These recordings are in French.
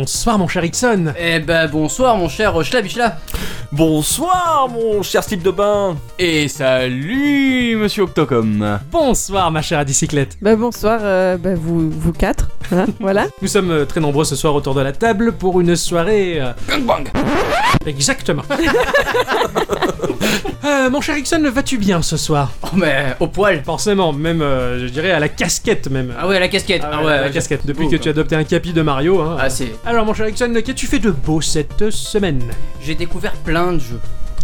Bonsoir mon cher Ixon. Eh ben bonsoir mon cher Schlabichla Bonsoir mon cher slip de bain Et salut monsieur Octocom. Bonsoir ma chère à bicyclette. Bah bonsoir, euh, bah, vous, vous quatre, hein, voilà. Nous sommes euh, très nombreux ce soir autour de la table pour une soirée... euh, Gangbang Exactement Euh, Mon cher Ixon, vas-tu bien ce soir? Oh mais au poil Forcément, même euh, je dirais à la casquette même. Ah ouais la casquette Ah ouais, à la ouais, casquette, depuis beau, que quoi. tu as adopté un capi de Mario. Hein. Ah c'est... Alors mon cher Ixon, qu'as-tu fait de beau cette semaine? J'ai découvert plein de jeux.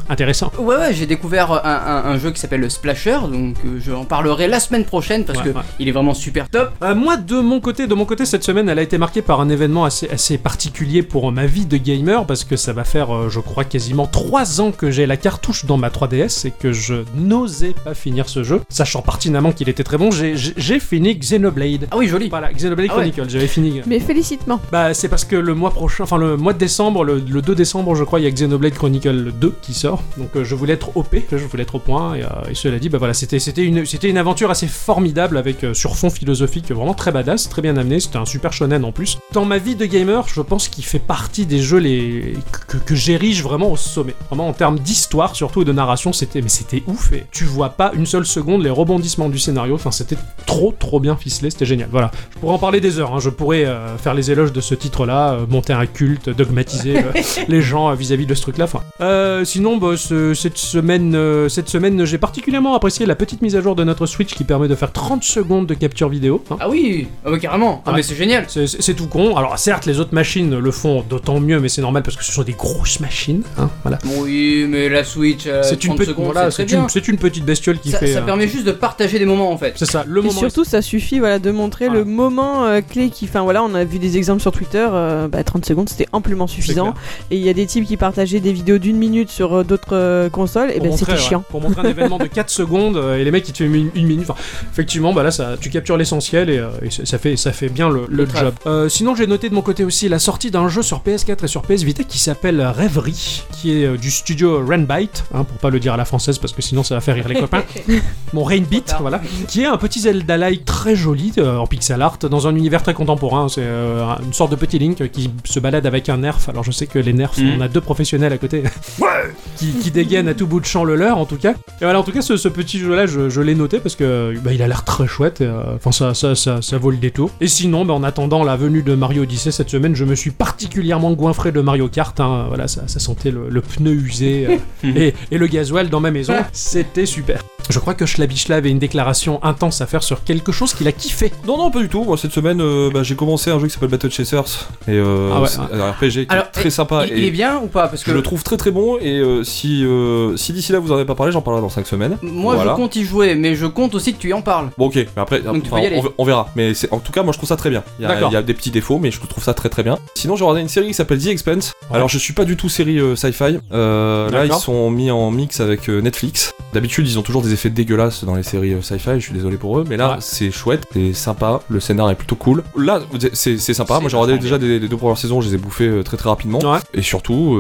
Intéressant. Ouais ouais j'ai découvert un, un- un jeu qui s'appelle le Splasher, donc euh, je en parlerai la semaine prochaine parce Ouais, que ouais. il est vraiment super top. Euh, moi, de mon côté, de mon côté, cette semaine, elle a été marquée par un événement assez, assez particulier pour ma vie de gamer, parce que ça va faire, euh, je crois, quasiment 3 ans que j'ai la cartouche dans ma 3DS et que je n'osais pas finir ce jeu, sachant pertinemment qu'il était très bon. J'ai- fini Xenoblade. Ah oui joli Voilà, Xenoblade Ah ouais. Chronicle, j'avais fini. Mais félicitement. Bah, c'est parce que le mois prochain, enfin le mois de décembre, le, le 2 décembre, je crois, il y a Xenoblade Chronicle 2 qui sort. Donc euh, je voulais être OP, je voulais être au point. Et, euh, et cela dit, bah voilà, c'était une, une aventure assez formidable avec euh, sur fond philosophique vraiment très badass, très bien amené. C'était un super shonen en plus. Dans ma vie de gamer, je pense qu'il fait partie des jeux les que, que j'érige vraiment au sommet. Vraiment en termes d'histoire, surtout et de narration, c'était mais c'était ouf. Et tu vois pas une seule seconde les rebondissements du scénario. Enfin, c'était trop trop bien ficelé. C'était génial. Voilà. Je pourrais en parler des heures. hein. Je pourrais euh, faire les éloges de ce titre-là, euh, monter un culte, dogmatiser euh, les gens vis-à-vis de ce truc-là. Enfin, sinon, bah, ce- cette semaine, euh, cette semaine, j'ai particulièrement apprécié la petite mise à jour de notre Switch qui permet de faire 30 secondes de capture vidéo. hein. Ah oui Ah carrément Ah Ouais. mais c'est génial C'est- C'est c'est tout con. Alors certes, les autres machines le font d'autant mieux, mais c'est normal parce que ce sont des grosses machines. hein, voilà. Oui mais la Switch euh, c'est une, 30 petite- secondes voilà, c'est très une, bien c'est une petite bestiole qui ça, fait. ça euh, permet juste de partager des moments en fait. C'est ça. Le Et moment. surtout, ça suffit voilà, de montrer Voilà. le moment euh, clé qui. Enfin voilà, on a vu des exemples sur Twitter, euh, bah, 30 secondes c'était amplement suffisant. Et il y a des types qui partageaient des vidéos d'une minute sur euh, d'autres euh, consoles, et pour ben montrer, c'était ouais, chiant. pour montrer un événement de 4 secondes euh, et les mecs qui te font une, une minute. Enfin, effectivement, bah là, ça, tu captures l'essentiel et, euh, et ça- fait, ça fait bien le, le Le taf. job. Euh, sinon, j'ai noté de mon côté aussi la sortie d'un jeu sur PS4 et sur PS Vita qui s'appelle Rêverie, qui est euh, du studio Rainbite, hein, pour pas le dire à la française parce que sinon ça va faire rire les copains. Mon Rainbeat, voilà, qui est un petit Zelda-like très joli euh, en pixel art dans un univers très contemporain. C'est euh, une sorte de petit Link qui se balade avec un nerf. Alors je sais que les nerfs, Mhm. on a deux professionnels à côté qui, qui dégainent à tout bout de champ le leur en tout cas. Et voilà, en tout cas, ce, ce petit jeu-là, je, je l'ai noté parce que bah, il a l'air très chouette. et, euh, Enfin, ça, ça, ça, ça vaut le détour. Et sinon, bah, en attendant la venue de Mario Odyssey cette semaine, je me suis particulièrement goinfré de Mario Kart. hein. Voilà, ça, ça sentait le, le pneu usé euh, et, et le gasoil dans ma maison. C'était super. Je crois que Schlabichla avait une déclaration intense à faire sur quelque chose qu'il a kiffé. Non, non, pas du tout. Moi, cette semaine, euh, bah, j'ai commencé un jeu qui s'appelle Battle Chasers. Et euh, Ah ouais, c'est ouais. un RPG qui Alors, est très sympa. Il, et il est bien ou pas? Parce que je le trouve très très bon. Et euh, si, euh, si d'ici là vous en avez pas parlé, j'en parlerai dans 5 semaines. moi Voilà. je compte y jouer, mais je compte aussi que tu y en parles. Bon, ok, mais après, Donc, enfin, on, on verra. Mais en tout cas, moi je trouve ça très bien. Il y, a, D'accord. il y a des petits défauts, mais je trouve ça très très bien. Sinon, j'ai regardé une série qui s'appelle The Expanse. Ouais. Alors, je suis pas du tout série euh, sci-fi. Euh, là, ils sont mis en mix avec euh, Netflix. D'habitude, ils ont toujours des effets dégueulasses dans les séries sci-fi. Je suis désolé pour eux, mais là, Ouais. c'est chouette, c'est sympa. Le scénar est plutôt cool. Là, c'est sympa. Moi, j'ai regardé déjà des, les deux premières saisons, je les ai bouffées très très rapidement. Ouais. Et surtout,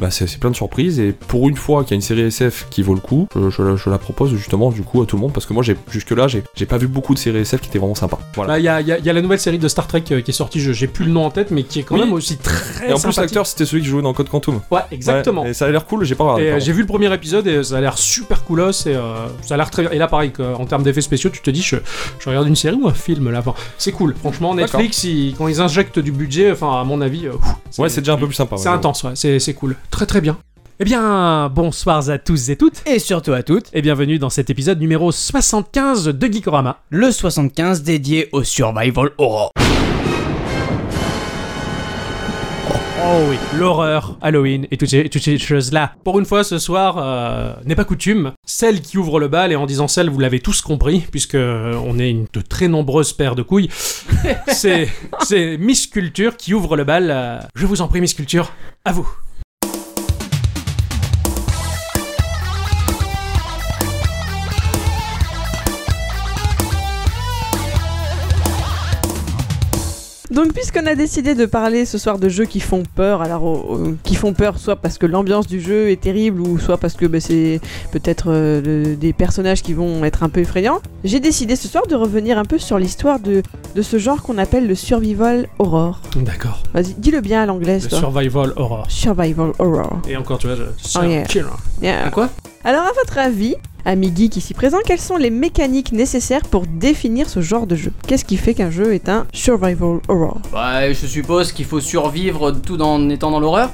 bah, c'est c'est plein de surprises. Et pour une fois qu'il y a une série SF qui vaut le coup, je, je la, je la propose justement du coup à tout le monde parce que moi, j'ai jusque-là, j'ai j'ai pas vu beaucoup de séries SF qui étaient vraiment sympas. Voilà. Là, il y a, il y a- il y a la nouvelle série de Star Trek euh, qui est sortie, j'ai plus le nom en tête, mais qui est quand Oui. même aussi très et en plus, l'acteur, c'était celui qui jouait dans Code Quantum. Ouais, exactement. Ouais, et ça a l'air cool, j'ai pas regardé. Euh, j'ai vu le premier épisode et ça a l'air super coolos et euh, ça a l'air très. Et là, pareil, en termes d'effets spéciaux, tu te dis, je, je regarde une série ou un film là. Enfin, c'est cool. Franchement. Netflix, ils- quand ils injectent du budget, enfin, à mon avis, euh, ouf, Ouais, c'est déjà un peu plus sympa. c'est ouais. intense, ouais, c'est cool. Très très bien. Eh bien, bonsoir à tous et toutes. Et surtout à toutes, Et bienvenue dans cet épisode numéro 75 de Geekorama. le 75 dédié au Survival Horror. Oh oui, l'horreur, Halloween et toutes ces, toutes ces choses-là. Pour une fois, ce soir, euh, n'est pas coutume. Celle qui ouvre le bal, et en disant celle, vous l'avez tous compris, puisque euh, on est une de très nombreuses paires de couilles. c'est, c'est Miss Culture qui ouvre le bal. euh, je vous en prie, Miss Culture, à vous. Donc, puisqu'on a décidé de parler ce soir de jeux qui font peur, alors euh, qui font peur soit parce que l'ambiance du jeu est terrible, ou soit parce que bah, c'est peut-être euh, des personnages qui vont être un peu effrayants, j'ai décidé ce soir de revenir un peu sur l'histoire de, de ce genre qu'on appelle le survival horror. D'accord. Vas-y, dis-le bien à l'anglaise, Le toi. survival horror. Survival horror. Et encore, tu vois, je... Oh, yeah. Yeah. Quoi? Alors, à votre avis, amis geeks ici présents, quelles sont les mécaniques nécessaires pour définir ce genre de jeu? Qu'est-ce qui fait qu'un jeu est un survival horror? Bah, je suppose qu'il faut survivre tout en étant dans l'horreur.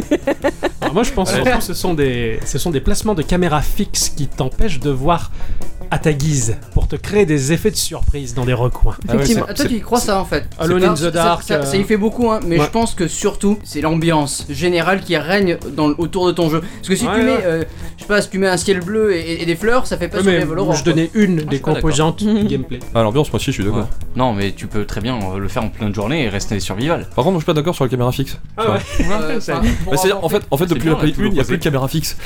Alors moi, je pense surtout que ce sont des, ce sont des placements de caméras fixes qui t'empêchent de voir à ta guise pour te créer des effets de surprise dans des recoins. Ah ouais, Effectivement. Ah, toi, tu y crois ça en fait Alone in the ça- Dark, Ça, ça euh, y fait beaucoup, hein, mais ouais. je pense que surtout, c'est l'ambiance générale qui règne dans, autour de ton jeu. Parce que si Ouais, tu mets, ouais. euh, je sais pas, si tu mets un ciel bleu et, et des fleurs, ça fait pas Ouais, mais survival horror. je donnais une des pas composantes du gameplay. Ah, l'ambiance, moi aussi, je suis d'accord. Ouais. Non, mais tu peux très bien euh, le faire en pleine journée et rester survival. Par contre, moi, je suis pas d'accord sur la caméra fixe. Ah ouais. Euh, enfin, Bah, c'est-à-dire, en fait, en fait, C'est depuis la Play là, tout 1, il y a plus de caméra fixe.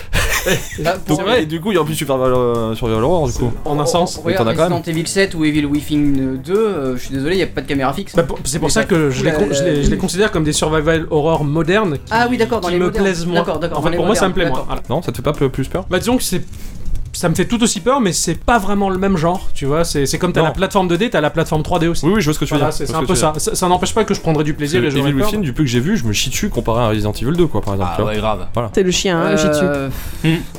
Donc, et du coup, il y a en plus Super euh, sur Horror, du coup. En un sens. As quand même. Resident Evil 7 ou Evil Within 2, euh, je suis désolé, il n'y a pas de caméra fixe. Bah, c'est pour Mais ça que je fout les, la- con- je les- je les considère comme des survival horror modernes qui, Ah oui, d'accord, dans qui les me modernes. plaisent moins. En fait, pour moi, ça me plaît moins. Voilà. Non, ça te fait pas plus peur Bah disons que c'est ça me fait tout aussi peur, mais c'est pas vraiment le même genre, tu vois. C'est comme t'as la plateforme 2D, t'as la plateforme 3D aussi. Oui, oui, je vois ce que tu veux Voilà, dire. c'est un peu ça. veux. Ça, ça n'empêche pas que je prendrais du plaisir et Evil. Within, du peu que j'ai vu, je me chie dessus comparé à Resident Evil 2, quoi, par exemple. Ah ouais, grave. C'est le chien, hein, le shih tzu. Euh,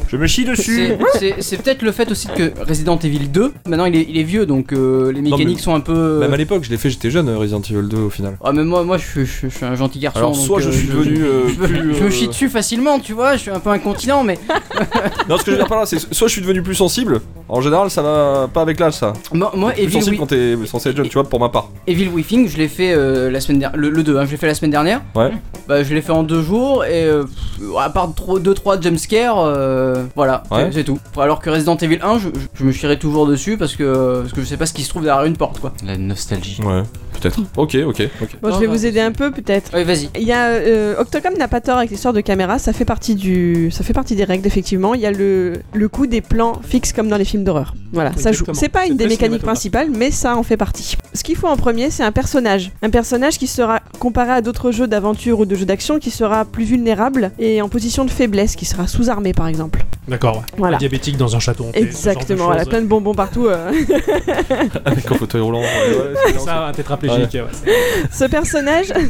Je me chie c'est- c'est peut-être le fait aussi que Resident Evil 2, maintenant il est, il est vieux donc euh, les mais mécaniques sont un peu. Même à l'époque, je l'ai fait, j'étais jeune, euh, Resident Evil 2 au final. Ah mais moi, moi je, suis- je, je suis un gentil garçon. Alors, donc, soit je euh, suis devenu euh, je, me- euh, chie dessus facilement, tu vois, je suis un peu incontinent, mais Non, ce que je veux dire par là, c'est soit je suis devenu plus sensible. En général, ça va pas avec l'âge, ça. moi, moi Plus Evil, sensible quand t'es censé être jeune, tu vois, pour ma part. Evil Within, je l'ai fait euh, la semaine dernière, le, le 2, hein, je l'ai fait la semaine dernière. Ouais. Bah je l'ai fait en deux jours et euh, pff, à part 2-3 jumpscares, euh, voilà, Ouais. c'est- tout. Alors que Resident Evil 1, je, je- je me chierais toujours dessus parce que, parce que je sais pas ce qui se trouve derrière une porte quoi. La nostalgie. Ouais, peut-être. Ok, ok, ok. Bon, je vais vous aider un peu peut-être. Vas-y. Il y a euh, Octocom n'a pas tort avec l'histoire de caméra, ça fait partie du, ça fait partie des règles effectivement. Il y a le le coup des plans fixes comme dans les films d'horreur. Voilà, ça joue. C'est pas une des mécaniques principales, mais ça en fait partie. Ce qu'il faut en premier, c'est un personnage, un personnage qui sera comparé à d'autres jeux d'aventure ou de jeux d'action, qui sera plus vulnérable et en position de faiblesse, qui sera sous-armé par exemple. D'accord, ouais. Voilà. Un diabétique dans un château. Exactement, voilà, plein de bonbons partout. euh. Avec un fauteuil roulant. ouais, ouais, c'est bien, Ça, un tétraplégique. Ouais. Ce personnage,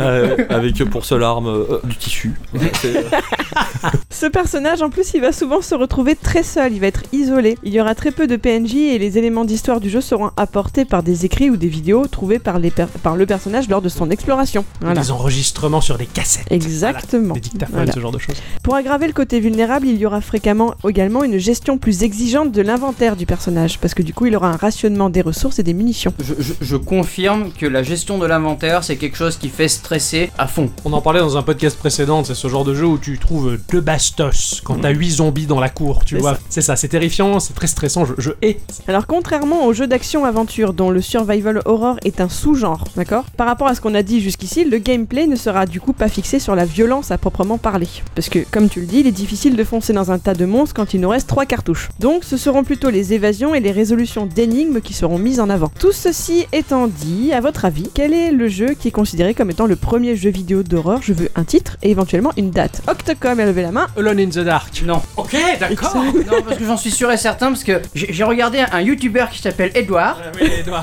Euh, avec euh, pour seule arme euh, du tissu. Ouais, Ce personnage, en plus, il va souvent se retrouver très seul, il va être isolé. Il y aura très peu de PNJ et les éléments d'histoire du jeu seront apportés par des écrits ou des vidéos trouvés par, les per- par le personnage lors de son exploration. Voilà. Des enregistrements sur des cassettes. Exactement. Des dictaphones, Voilà. ce genre de choses. Pour aggraver le côté vulnérable, il y aura fréquemment également une gestion plus exigeante de l'inventaire du personnage, parce que du coup, il aura un rationnement des ressources et des munitions. Je, je- je confirme que la gestion de l'inventaire, c'est quelque chose qui fait stresser à fond. On en parlait dans un podcast précédent, c'est ce genre de jeu où tu trouves deux bastos quand t'as 8 zombies dans la cour, tu vois. C'est ça, c'est terrifiant, c'est très stressant, je, je hais. Alors contrairement aux jeux d'action-aventure dont le survival horror est un sous-genre, d'accord? Par rapport à ce qu'on a dit jusqu'ici, le gameplay ne sera du coup pas fixé sur la violence à proprement parler. Parce que, comme tu le dis, il est difficile de foncer dans un tas de monstres quand il nous reste trois cartouches. Donc ce seront plutôt les évasions et les résolutions d'énigmes qui seront mises en avant. Tout ceci étant dit, à votre avis, quel est le jeu qui est considéré comme étant le premier jeu vidéo d'horreur? Je veux un titre et éventuellement une date. Octocom a levé la main. Alone in the Dark. Non. Ok, d'accord. non, parce que j'en suis sûr et certain, parce que j'ai j'ai regardé un, un youtubeur qui s'appelle Edouard,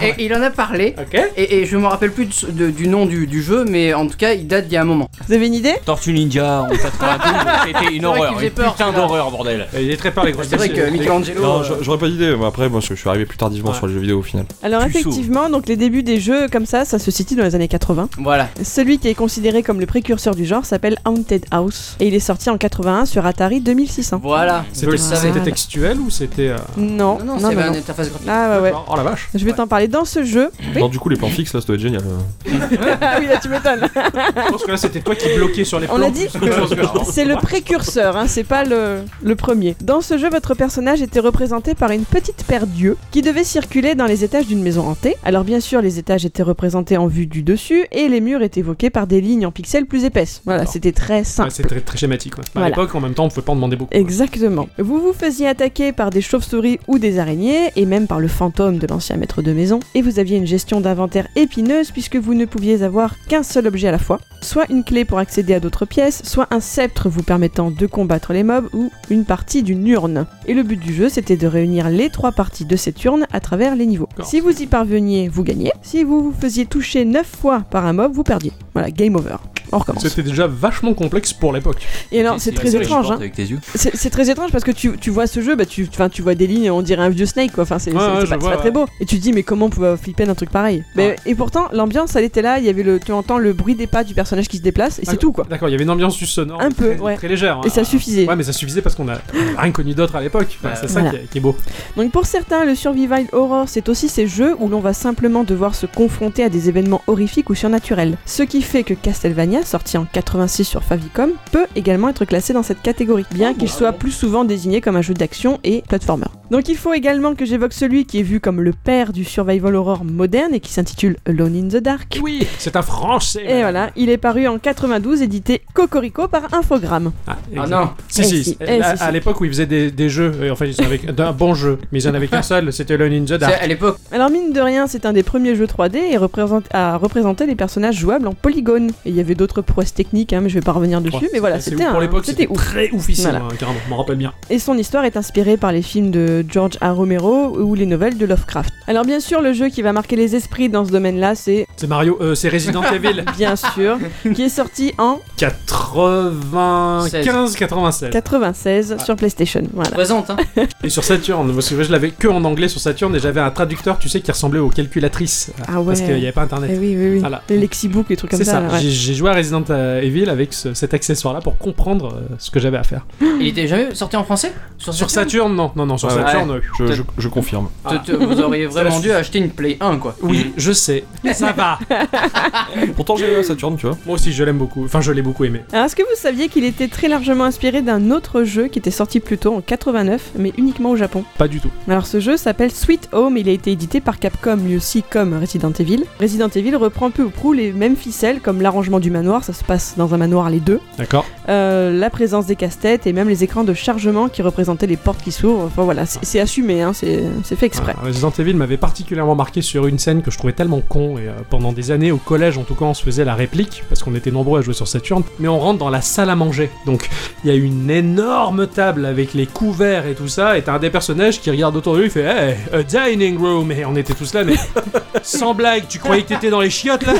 et il en a parlé, Ok. et, et je me rappelle plus de- de- du nom du, du jeu, mais en tout cas, il date d'il y a un moment. Vous avez une idée? Tortue Ninja en 92, c'était une vrai horreur. qu'il faisait Une peur, putain celui-là. d'horreur, bordel. Il est très peur, les grosses C'est vrai que têtes. Michelangelo. Non, euh, j'a- j'aurais pas d'idée. mais Après, moi, je suis arrivé plus tardivement Ouais. sur les jeux vidéo au final. Alors effectivement, donc les débuts des jeux comme ça, ça se situe dans les années 80. Voilà. Celui qui est considéré comme le précurseur du genre s'appelle Haunted House et il est sorti en 81 sur Atari 2600. Voilà. C'était textuel ou c'était. euh, Non, Non, non, non, non, une interface graphique. Ah ouais ouais. Oh la vache. Je vais t'en parler dans ce jeu. Oui. Non, du coup, les plans fixes là, ça doit être génial. euh. ah oui, là tu m'étonnes. Je pense que là c'était toi qui bloquais sur les On plans. dit, qu'autre chose que- c'est le précurseur, hein, c'est pas le, le premier. Dans ce jeu, votre personnage était représenté par une petite paire d'yeux qui devait circuler dans les étages d'une maison hantée. Alors bien sûr, les étages étaient représentés en vue du dessus et les murs étaient évoqués par des lignes en pixels plus épaisses. Voilà, c'était très Ouais, simple. c'est très, très schématique. Ouais. Bah. À l'époque, en même temps, on pouvait pas en demander beaucoup. Exactement. Vous vous faisiez attaquer par des chauves-souris ou des araignées, et même par le fantôme de l'ancien maître de maison, et vous aviez une gestion d'inventaire épineuse puisque vous ne pouviez avoir qu'un seul objet à la fois, soit une clé pour accéder à d'autres pièces, soit un sceptre vous permettant de combattre les mobs, ou une partie d'une urne. Et le but du jeu, c'était de réunir les trois parties de cette urne à travers les niveaux. Si vous y parveniez, vous gagnez. Si vous vous faisiez toucher 9 fois par un mob, vous perdiez. Voilà, game over. On recommence. C'était déjà vachement complexe pour l'époque. Et alors, Et c'est très étrange. Hein. Avec tes yeux. C'est c'est très étrange parce que tu, tu vois ce jeu, bah tu, enfin, tu vois des lignes, on dirait un vieux Snake quoi. Enfin, c'est Ouais, c'est- ouais, c'est je pas, c'est vois, pas très beau. Et tu te dis, mais comment on pouvait flipper d'un truc pareil? Mais- Ouais. Et pourtant, l'ambiance, elle était là. Il y avait le, tu entends le bruit des pas du personnage qui se déplace et c'est tout quoi. D'accord, il y avait une ambiance juste sonore. Un peu, très, ouais. Très légère. Et hein. ça suffisait. Ouais, mais ça suffisait parce qu'on a rien connu d'autre à l'époque. Enfin, Ouais. c'est ça Voilà. qui est, qui est beau. Donc pour certains, le survival horror, c'est aussi ces jeux où l'on va simplement devoir se confronter à des événements horrifiques ou surnaturels. Ce qui fait que Castlevania, sorti en 86 sur Favicom, peut également être classé dans cette catégorie, bien Oh, qu'il bah, soit plus souvent désigné comme un jeu d'action et platformer. Donc il faut également que j'évoque celui qui est vu comme le père du survival horror moderne et qui s'intitule Alone in the Dark. Oui, c'est un français. Et voilà, il est paru en 92, édité Cocorico par Infogrames. Ah, Ah non. Si, Eh si. si, à- eh à si, à si. l'époque où ils faisaient des, des jeux, euh, enfin, ils en avaient un bon jeu, mais ils en avaient qu'un seul, c'était Alone in the C'est Dark. à l'époque. Alors mine de rien, c'est un des premiers jeux 3D et représente, à représenter les personnages jouables en polygone. Et il y avait d'autres prouesses techniques, hein, mais je vais pas revenir dessus. Ouais, mais voilà, c'était Pour l'époque, c'était très oufissime, Voilà. hein, carrément, je m'en rappelle bien. Et son histoire est inspirée par les films de George A. Romero ou les nouvelles de Lovecraft. Alors bien sûr, le jeu qui va marquer les esprits dans ce domaine-là, c'est C'est Mario, euh, c'est Resident Evil bien sûr, qui est sorti en 95, 96. 96 sur PlayStation. Voilà. Présente, hein. Et sur Saturn, parce que je l'avais que en anglais sur Saturn et j'avais un traducteur, tu sais, qui ressemblait aux calculatrices. Ah ouais. Parce qu'il n'y avait pas internet. Eh oui, oui, oui. Voilà. Les lexibook, les trucs comme C'est ça. ouais. j'ai joué à Resident Evil avec ce- cet accessoire-là pour comprendre euh, ce que j'avais à faire. Il était jamais sorti en français? Sur Saturn, non, non, non, sur Ouais, ouais. Saturn, euh, Je, je- je confirme. Te- te- Vous auriez C'est la vraiment dû acheter une Play 1, quoi. oui, je sais, ça va. Pourtant, j'ai eu un Saturn, tu vois. Moi aussi, je l'aime beaucoup, enfin, je l'ai beaucoup aimé. Alors, est-ce que vous saviez qu'il était très largement inspiré d'un autre jeu qui était sorti plus tôt en 89, mais uniquement au Japon? Pas du tout. Alors, ce jeu s'appelle Sweet Home, il a été édité par Capcom, lui aussi comme Resident Evil. Resident Evil reprend peu ou prou les mêmes ficelles, comme l'arrangement du manoir, ça se passe dans un manoir les deux, D'accord. Euh, la présence des casse-têtes et même les écrans de chargement qui représentaient les portes qui s'ouvrent. Enfin voilà, c'est assumé, hein, c'est c'est fait exprès. Ah, Resident Evil m'avait particulièrement marqué sur une scène que je trouvais tellement con et euh, pendant des années au collège en tout cas on se faisait la réplique parce qu'on était nombreux à jouer sur Saturn mais on rentre dans la salle à manger. Donc il y a une énorme table avec les couverts et tout ça et t'as un des personnages qui regarde autour de lui il fait hey a dining room. Et on était tous là mais sans blague tu croyais que t'étais dans les chiottes là?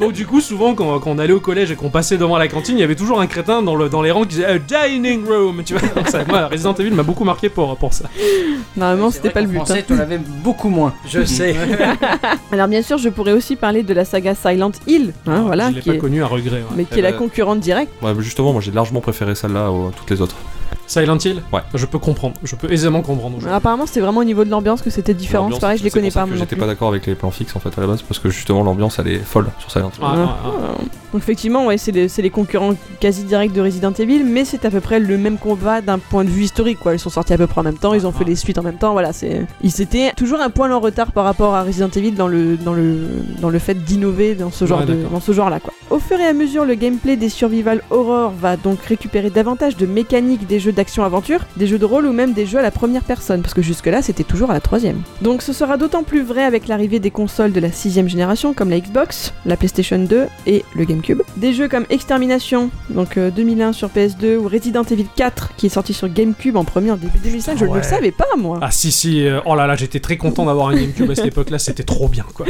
Donc du coup souvent quand, quand on allait au collège et qu'on passait devant la cantine il y avait toujours un crétin dans, le, dans les rangs qui disait a dining room tu vois donc ça, moi Resident Evil m'a beaucoup marqué pour, pour ça Normalement, c'était pas le but. hein. français, tu l'avais beaucoup moins. je sais Alors bien sûr, je pourrais aussi parler de la saga Silent Hill, hein, voilà, je l'ai qui pas est, connu à regret ouais. mais qui Eh est la ben, concurrente directe. Ouais, mais justement, moi j'ai largement préféré celle-là à toutes les autres. Silent Hill Ouais. Je peux comprendre, je peux aisément comprendre. aujourd'hui. Apparemment, c'était vraiment au niveau de l'ambiance que c'était différent. C'est pareil, je les connais pas. que moi non J'étais plus. pas d'accord avec les plans fixes en fait à la base parce que justement l'ambiance elle est folle sur Silent Hill. Ah, Ouais. ah, ah. Euh, Donc effectivement, ouais, c'est les, c'est les concurrents quasi directs de Resident Evil, mais c'est à peu près le même combat d'un point de vue historique. Quoi. Ils sont sortis à peu près en même temps, ils ont fait Ah. les suites en même temps. Voilà, c'est. Ils étaient toujours un poil en retard par rapport à Resident Evil dans le dans le dans le fait d'innover dans ce genre Ouais, de d'accord. dans ce genre-là. Quoi. Au fur et à mesure, le gameplay des survival horror va donc récupérer davantage de mécaniques des jeux d'action-aventure, des jeux de rôle ou même des jeux à la première personne, parce que jusque-là, c'était toujours à la troisième. Donc ce sera d'autant plus vrai avec l'arrivée des consoles de la sixième génération comme la Xbox, la PlayStation 2 et le GameCube. Des jeux comme Extermination, donc euh, 2001 sur PS2 ou Resident Evil 4 qui est sorti sur GameCube en premier en début 2005, je ne le savais pas moi. Ah si si, euh, oh là là, j'étais très content d'avoir un GameCube à cette époque-là, c'était trop bien quoi.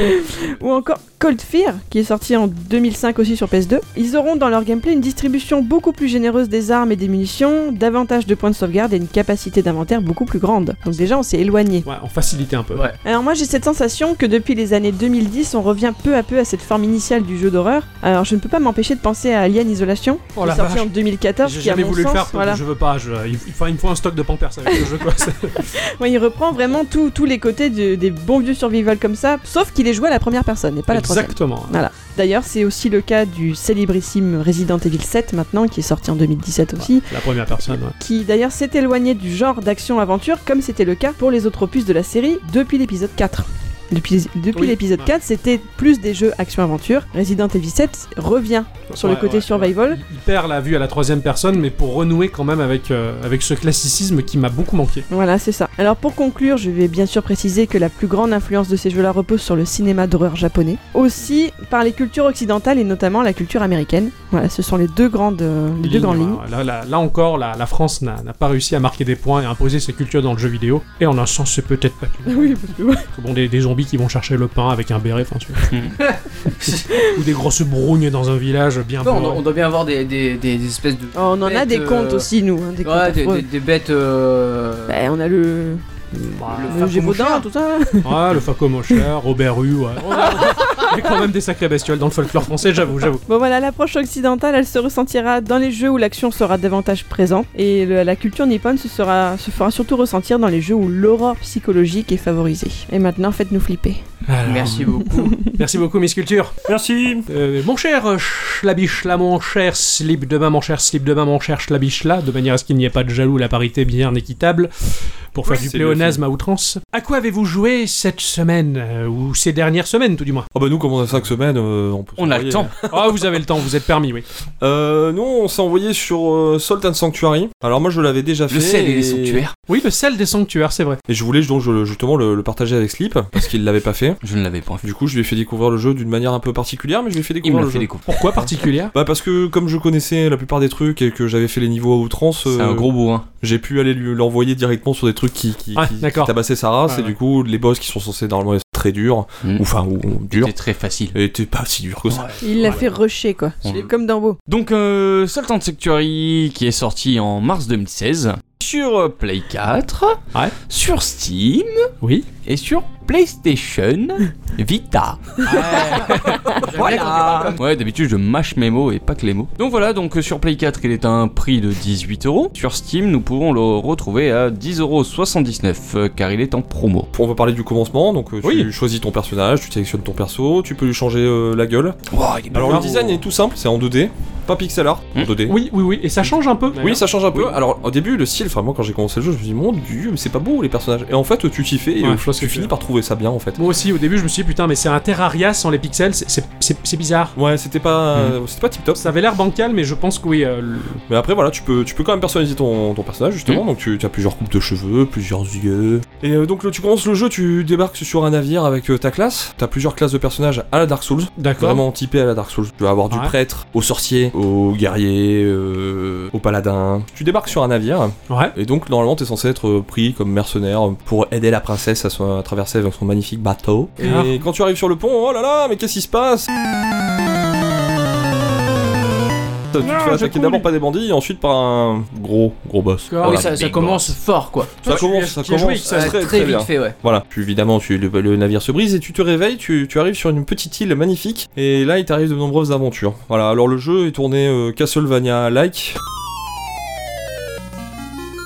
Ou encore Cold Fear qui est sorti en 2005 aussi sur PS2. Ils auront dans leur gameplay une distribution beaucoup plus généreuse des armes et des munitions, davantage de points de sauvegarde et une capacité d'inventaire beaucoup plus grande. Donc déjà on s'est éloigné. Ouais, on facilitait un peu. Ouais. Alors moi j'ai cette sensation que depuis les années 2010 on revient peu à peu à cette forme initiale du jeu d'horreur. Alors je ne peux pas m'empêcher de penser à Alien Isolation Oh qui la est sorti vache. en 2014 J'ai qui à jamais mon voulu sens, le faire, voilà. je veux pas, je- il, faut, il me faut un stock de Pampers avec le jeu quoi. Ouais, il reprend vraiment tous tous les côtés de- des bons vieux survival comme ça, sauf qu'il est joué à la première personne et pas la troisième. Exactement. D'ailleurs, c'est aussi le cas du célébrissime Resident Evil 7 maintenant, qui est sorti en 2017 aussi, La première personne, ouais. qui d'ailleurs s'est éloigné du genre d'action-aventure, comme c'était le cas pour les autres opus de la série depuis l'épisode 4. Depuis, depuis Oui. l'épisode Ouais. 4, c'était plus des jeux action-aventure. Resident Evil 7 revient sur le côté ouais, survival. Il perd la vue à la troisième personne, mais pour renouer quand même avec, euh, avec ce classicisme qui m'a beaucoup manqué. Voilà, c'est ça. Alors pour conclure, je vais bien sûr préciser que la plus grande influence de ces jeux-là repose sur le cinéma d'horreur japonais, aussi par les cultures occidentales et notamment la culture américaine. Voilà, ce sont les deux grandes, euh, les deux grandes lignes. Là, là- là encore, la, la France n'a pas réussi à marquer des points et à imposer sa culture dans le jeu vidéo. Et en un sens, c'est peut-être pas tout. Oui, parce que ouais. Parce que Bon, des, des zombies qui vont chercher le pain avec un béret, enfin, tu vois. Ou des grosses brougnes dans un village bien Bon, on, doit- on doit bien avoir des, des, des- des espèces de. Oh, on en a des euh, contes aussi, nous. hein, des contes Ouais, des, affreux. des- des bêtes. euh, Bah, on a le, Bah, le Gévaudan, tout ça. Ouais, le Facomocher, Robert Hue, ouais. Il y a quand même des sacrées bestioles dans le folklore français, j'avoue, j'avoue. Bon voilà, l'approche occidentale, elle se ressentira dans les jeux où l'action sera davantage présente, et le- la culture nippone se, sera, se fera surtout ressentir dans les jeux où l'horreur psychologique est favorisée. Et maintenant, faites-nous flipper. Alors, Merci beaucoup. Merci beaucoup, Miss Culture. Merci Euh, mon cher euh, Schlabichla, mon cher slip de bain, mon cher slip de bain, mon cher Schlabichla, de manière à ce qu'il n'y ait pas de jaloux, la parité bien équitable, pour faire Oui, du c'est pléonasme à outrance. À quoi avez-vous joué cette semaine, euh, ou ces dernières semaines tout du moins? Ah bah nous, comme on a 5 semaines, euh, on peut On a le temps. Ah, vous avez le temps, vous êtes permis, oui. Euh, nous, on s'est envoyé sur euh, Salt and Sanctuary. Alors moi, je l'avais déjà fait. Le sel et les sanctuaires. Oui, le sel des sanctuaires, c'est vrai. Et je voulais donc je- justement le, le partager avec Sleep, parce qu'il l'avait pas fait. Je ne l'avais pas fait. Du coup, je lui ai fait découvrir le jeu d'une manière un peu particulière, mais je lui ai fait Il me découvrir l'a le fait jeu. découvrir. Pourquoi particulière? Bah parce que comme je connaissais la plupart des trucs et que j'avais fait les niveaux à outrance, C'est euh, un gros bourrin. j'ai pu aller lui l'envoyer directement sur des trucs qui, qui, Ouais, qui- qui d'accord. tabassaient sa race Ouais, et ouais. du coup les boss qui sont censés normalement être très durs, Mm. ou enfin ou, ou durs, C'était très facile. étaient pas si durs que ça. Il l'a Ouais. fait rusher, quoi. Ouais. Comme dans Beau. Donc, euh, Salt and Sanctuary qui est sorti en mars 2016 sur Play 4, Ouais. sur Steam Oui. et sur PlayStation Vita. Voilà. Ouais, d'habitude je mâche mes mots et pas que les mots. Donc voilà, donc euh, sur Play 4 il est à un prix de 18 euros. Sur Steam nous pouvons le retrouver à 10,79€ euh, car il est en promo. On va parler du commencement, donc euh, tu Oui. choisis ton personnage, tu sélectionnes ton perso, tu peux lui changer euh, la gueule. Alors le design est tout simple, c'est en 2D, pas pixel art, en Hmm. 2D. Oui, oui, oui. Et ça change un peu. Oui, ça change un peu. Oui. Alors au début, le style, vraiment, quand j'ai commencé le jeu, je me suis dit, mon dieu, mais c'est pas beau les personnages. Et en fait, tu t'y fais et Ouais, euh, je vois ce tu que tu finis veux par ça bien en fait. Moi aussi, au début, je me suis dit, putain, mais c'est un Terraria sans les pixels, c'est- bizarre. Ouais, c'était pas, euh, c'était pas tip top. Ça avait l'air bancal, mais je pense que oui. euh, le- Mais après, voilà, tu peux, tu peux quand même personnaliser ton, ton personnage justement. Donc tu, tu as plusieurs coupes de cheveux, plusieurs yeux. Et euh, donc tu commences le jeu, tu débarques sur un navire avec euh, ta classe. T'as plusieurs classes de personnages à la Dark Souls. D'accord. Vraiment typé à la Dark Souls. Tu vas avoir du prêtre, au sorcier, au guerrier, euh, au paladin. Tu débarques sur un navire. Ouais. Et donc, normalement, t'es censé être pris comme mercenaire pour aider la princesse à, à traverser avec son magnifique bateau. Ah. Et quand tu arrives sur le pont, oh là là, mais qu'est-ce qui se passe? Tu te fais j'ai attaquer d'abord par des bandits et ensuite par un gros, gros boss. Ah oui, Voilà. ça, commence fort quoi. Ça commence, ça joué, ça, très, très, très vite bien. fait, ouais. Voilà, puis évidemment, tu, le, le navire se brise et tu te réveilles, tu, tu arrives sur une petite île magnifique, et là il t'arrive de nombreuses aventures. Voilà, alors le jeu est tourné euh, Castlevania-like.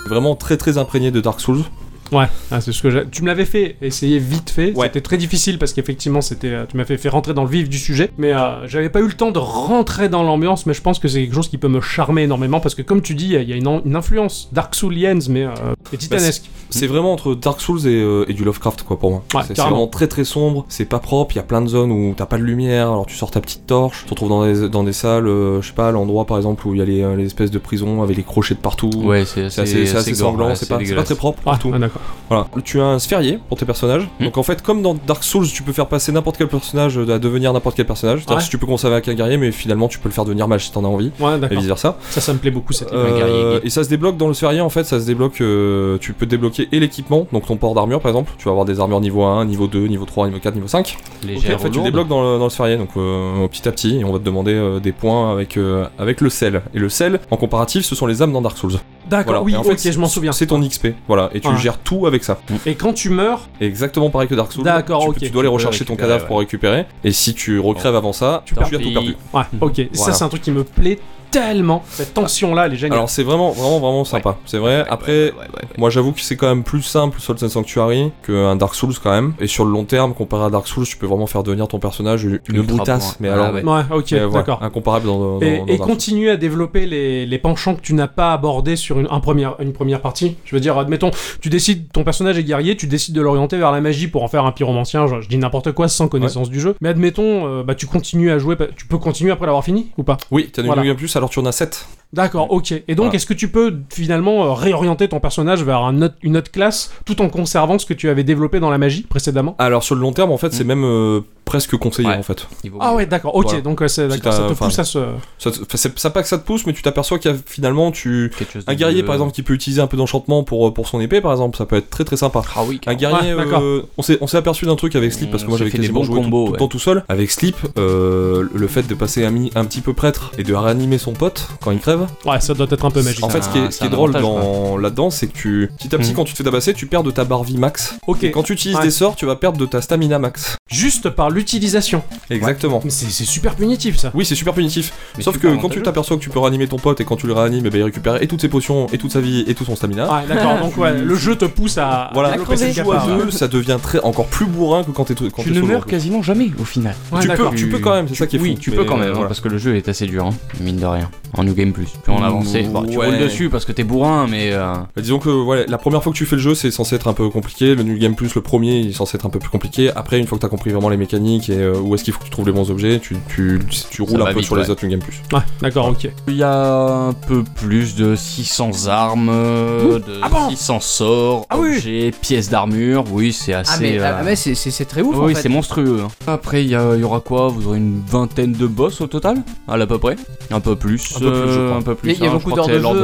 Vraiment très très imprégné de Dark Souls. Ouais, ah, c'est ce que j'ai. Tu me l'avais fait essayer vite fait. Ouais. C'était très difficile parce qu'effectivement, c'était. euh, Tu m'as fait, fait rentrer dans le vif du sujet, mais euh, j'avais pas eu le temps de rentrer dans l'ambiance. Mais je pense que c'est quelque chose qui peut me charmer énormément parce que, comme tu dis, il y a- une, en- une influence Dark Soulienne, mais euh, et titanesque. C'est vraiment entre Dark Souls et, euh, et du Lovecraft quoi pour moi. Ouais, c'est vraiment très très sombre, c'est pas propre, il y a plein de zones où t'as pas de lumière, alors tu sors ta petite torche, tu te retrouves dans des, dans des salles, euh, je sais pas, l'endroit par exemple où il y a les, les espèces de prisons avec les crochets de partout. Ouais, c'est C'est assez, c'est assez gore, sanglant, ouais, c'est pas, c'est pas très propre Ouais, du tout. ah, d'accord. Voilà. Tu as un sphérié pour tes personnages. Hmm. Donc en fait, comme dans Dark Souls, tu peux faire passer n'importe quel personnage à devenir n'importe quel personnage. C'est-à-dire Ouais. si tu peux commencer avec un guerrier, mais finalement tu peux le faire devenir mage si t'en as envie, Ouais, et vice versa. Ça, ça me plaît beaucoup cette guerrier Euh, et ça se débloque dans le sphérié en fait, ça se débloque, euh, tu peux débloquer et l'équipement, donc ton port d'armure par exemple, tu vas avoir des armures niveau 1, niveau 2, niveau 3, niveau 4, niveau 5. Ok, Légère en fait tu débloques dans le, dans le sphérié, donc euh, petit à petit, et on va te demander euh, des points avec, euh, avec le sel. Et le sel, en comparatif, ce sont les âmes dans Dark Souls. D'accord, Voilà. oui, ok, je m'en souviens. C'est ton XP, voilà, et tu gères tout avec ça. Et quand tu meurs, Exactement pareil que Dark Souls. D'accord, tu, ok. Tu dois aller rechercher ton cadavre ouais. pour récupérer. Et si tu recrèves avant ça, tu perds tout perdu. ouais, ok. Ça, c'est un truc qui me plaît tellement. Cette tension-là, elle est géniale. Alors c'est vraiment, vraiment, vraiment sympa. C'est vrai. Après, moi j'avoue que c'est quand même plus simple Salt and Sanctuary qu'un Dark Souls quand même. Et sur le long terme, comparé à Dark Souls, tu peux vraiment faire devenir ton personnage une une bourrin. Mais alors, ouais. ouais, ok, d'accord. incomparable dans, dans, Et, dans et Dark Souls. continue à développer les, les penchants que tu n'as pas abordés sur une, un première, une première partie. Je veux dire, admettons, tu décides, ton personnage est guerrier, tu décides de l'orienter vers la magie pour en faire un pyromancien, je, je dis n'importe quoi sans connaissance du jeu. Mais admettons, euh, bah, tu continues à jouer, tu peux continuer après l'avoir fini ou pas? Oui, t'as des Voilà. Plus, alors tu en as 7. D'accord, ok. Et donc, Voilà. est-ce que tu peux finalement euh, réorienter ton personnage vers un autre- une autre classe tout en conservant ce que tu avais développé dans la magie précédemment? Alors sur le long terme, en fait, c'est même euh, presque conseillé Ouais. en fait. Ah ouais, d'accord, ok. Voilà. Donc, euh, c'est- Si d'accord, ça te pousse à se. Ça, c'est pas que ça te pousse, mais tu t'aperçois qu'il y a finalement tu un guerrier par exemple qui peut utiliser un peu d'enchantement pour pour son épée par exemple, ça peut être très très sympa. Ah oui, Un guerrier, Ouais, euh, on s'est on s'est aperçu d'un truc avec Sleep parce que On moi s'est j'avais fait des quasiment bons joué tout- combos, tout, le temps tout seul. Avec Sleep, euh, le fait de passer un, un petit peu prêtre et de réanimer son pote quand il crève. Ouais, ça doit être un peu magique. En fait, ce qui est, ce c'est qui est un drôle dans là-dedans, c'est que tu petit à petit Hmm. Quand tu te fais tabasser, tu perds de ta barre vie max. Ok. Et quand tu utilises Ouais. des sorts, tu vas perdre de ta stamina max. Juste par l'utilisation. Exactement. Mais c'est super punitif ça. Oui, c'est super punitif. Mais Sauf que quand tu t'aperçois que tu peux réanimer ton pote et quand tu le réanimes, eh ben, il récupère et toutes ses potions et toute sa vie et tout son stamina. Ouais, d'accord. Donc, ouais, le jeu te pousse à. Voilà, à cette Tu joues à capa, ouais. deux, ça devient très encore plus bourrin que quand t'es quand Tu ne solo. meurs quasiment jamais au final. Ouais, tu, peux, tu peux quand même, c'est ça qui est fou. Oui, tu peux quand même, euh, hein, parce que le jeu est assez dur, hein, mine de rien. En New Game Plus. Plus on avance, bon, tu Ouais. roules dessus parce que t'es bourrin, mais. euh, Bah, disons que ouais, la première fois que tu fais le jeu, c'est censé être un peu compliqué. Le New Game Plus, le premier, il est censé être un peu plus compliqué. Après, une fois que t'as compris vraiment les mécaniques et euh, où est-ce qu'il faut que tu trouves les bons objets, tu, tu, tu roules un peu vite, sur ouais. les autres New Game Plus. Ouais, d'accord, ok. Il y a un peu plus de 600 armes, de Ah bon 600 sorts, Ah oui. objets, pièces d'armure. Oui, c'est assez. Ah mais, euh, ah, mais c'est- très ouf en oui, fait. c'est monstrueux. hein. Après, il y, aura quoi? Vous aurez une vingtaine de boss au total? À peu près Un peu plus. Un peu plus, je euh, crois. Un peu Il plus. y a- il y a hein, beaucoup d'heures de jeu. 23.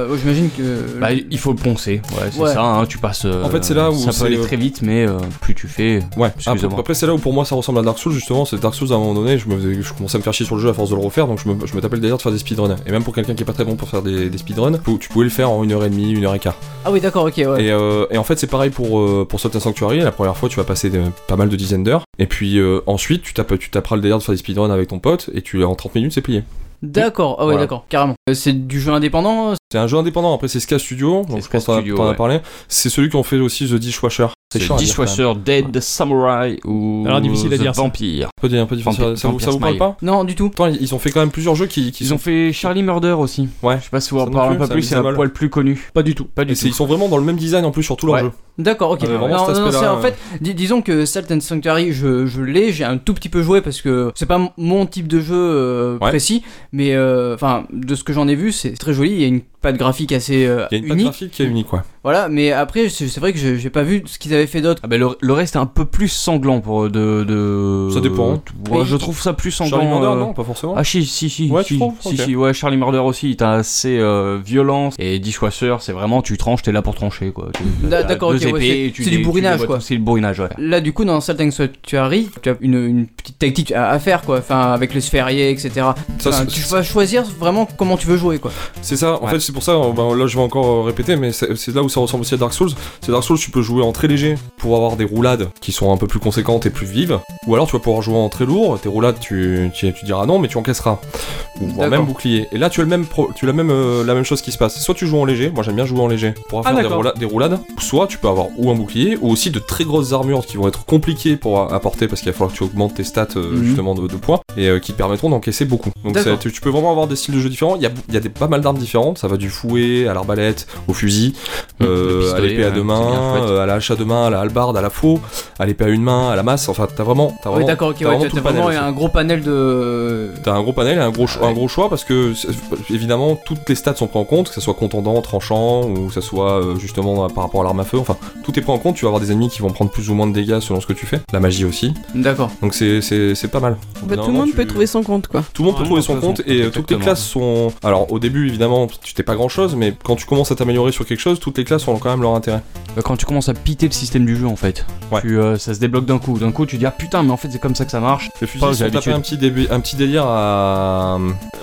euh, J'imagine que. Bah, il faut le poncer, ouais, c'est Ouais. ça, hein, tu passes. euh, En fait, c'est là où Ça peut aller euh, très vite, mais euh, plus tu fais. Ouais, Excusez-moi. après, après, c'est là où pour moi ça ressemble à Dark Souls justement. C'est Dark Souls à un moment donné, je, me faisais- je commençais à me faire chier sur le jeu à force de le refaire, donc je me, je me tapais le délire de faire des speedruns. Et même pour quelqu'un qui est pas très bon pour faire des, des speedruns, tu pouvais le faire en une heure et demie, une heure et quart. Ah oui, d'accord, ok, ouais. Et, euh, et en fait, c'est pareil pour, euh, pour Salt and Sanctuary. La première fois, tu vas passer de- pas mal de dizaines d'heures. Et puis euh, ensuite, tu, tapes, tu taperas le délire de faire des speedruns avec ton pote. Et tu en 30 minutes, c'est plié. D'accord, ah ouais, Voilà. d'accord, carrément. Euh, C'est du jeu indépendant C'est un jeu indépendant. Après, c'est Ska Studio. Donc, je pense que t'en as- Studio, t'en as ouais. parlé. C'est celui qui ont fait aussi The Dishwasher. C'est. Dishwasher, Dead, Samurai ou Alors, difficile à The dire, ça. Vampire. Un peu, un peu difficile. Vampire- Ça, vous, ça vous parle pas Non, du tout. Ils ont fait quand même plusieurs jeux qui, qui Ils sont ont fait Charlie Murder aussi. Ouais. Je sais pas si vous en parlez un plus, peu c'est un poil plus connu. Pas du tout. Pas du tout. ils sont vraiment dans le même design en plus sur tout leur jeu. D'accord, ok. Ah, non, non, en euh, fait, dis- disons que Salt and Sanctuary, je, je l'ai, j'ai un tout petit peu joué parce que c'est pas mon type de jeu euh, Ouais. précis, mais euh, enfin, de ce que j'en ai vu, c'est très joli. Il y a une patte graphique assez euh, Il y a une patte unique. graphique qui est unique, quoi. Voilà, mais après, c'est vrai que j'ai pas vu ce qu'ils avaient fait d'autre. Ah bah le, le reste est un peu plus sanglant pour de. de... Ça dépend. Ouais, je trouve ça plus sanglant. Charlie Murder, euh, non, pas forcément. Ah si si si Ouais, si, tu si, si, ouais Charlie Murder aussi il t'a assez euh, violence et Dishwasher c'est vraiment tu tranches t'es là pour trancher quoi t'as d'accord, ok, ouais, c'est- tu du tu bourrinage, quoi. c'est le bourrinage ouais Là, du coup, dans Salt and Sanctuary, tu as une, une petite tactique à, à faire, quoi. Enfin, avec les sphériés, etc. Ça, Enfin, c'est- tu vas choisir vraiment comment tu veux jouer, quoi. C'est ça, en Ouais. fait, c'est pour ça, euh, ben, là je vais encore euh, répéter, mais c'est c'est là où ça ressemble aussi à Dark Souls. C'est Dark Souls, tu peux jouer en très léger pour avoir des roulades qui sont un peu plus conséquentes et plus vives, ou alors tu vas pouvoir jouer en très lourd, tes roulades tu, tu, tu diras non, mais tu encaisseras. Ou en D'accord. même bouclier. Et là tu as, le même pro- tu as la, même, euh, la même chose qui se passe. Soit tu joues en léger, moi j'aime bien jouer en léger pour Ah, faire des, d'accord. roula- des roulades, soit tu peux avoir ou un bouclier, ou aussi de très grosses armures qui vont être compliquées pour apporter parce qu'il va falloir que tu augmentes tes stats euh, Mhm. justement de, de poids et euh, qui te permettront d'encaisser beaucoup. Donc ça- tu, tu peux vraiment avoir des styles de jeu différents. Il y a, il y a des, pas mal d'armes différentes. Ça va du fouet à l'arbalète, au fusil, Le euh, à l'épée à deux mains, euh, à la hache à deux mains, à la hallebarde, à la faux, à l'épée à une main, à la masse. Enfin, t'as vraiment, t'as Oui, vraiment, d'accord, ok, t'as ouais, vraiment tout le vraiment un gros panel de. T'as un gros panel et un gros, Ouais. un gros choix parce que évidemment toutes les stats sont prises en compte, que ce soit contendant, tranchant ou que ce soit euh, justement par rapport à l'arme à feu. Enfin, tout est pris en compte. Tu vas avoir des ennemis qui vont prendre plus ou moins de dégâts selon ce que tu fais. La magie aussi. D'accord. Donc c'est c'est c'est pas mal. Bah, tout le monde tu- peut trouver son compte, quoi. Tout le monde peut trouver son compte et euh, toutes les classes sont. Alors au début évidemment tu t'es pas grand chose, mais quand tu commences à t'améliorer sur quelque chose, toutes les classes ont quand même leur intérêt. Bah, quand tu commences à piter le système du jeu en fait Ouais. tu, euh, ça se débloque d'un coup. D'un coup, tu dis ah putain, mais en fait c'est comme ça que ça marche. Le fusil, Pas, ils j'ai sont tapé l'habitude. un petit, début, un petit délire à.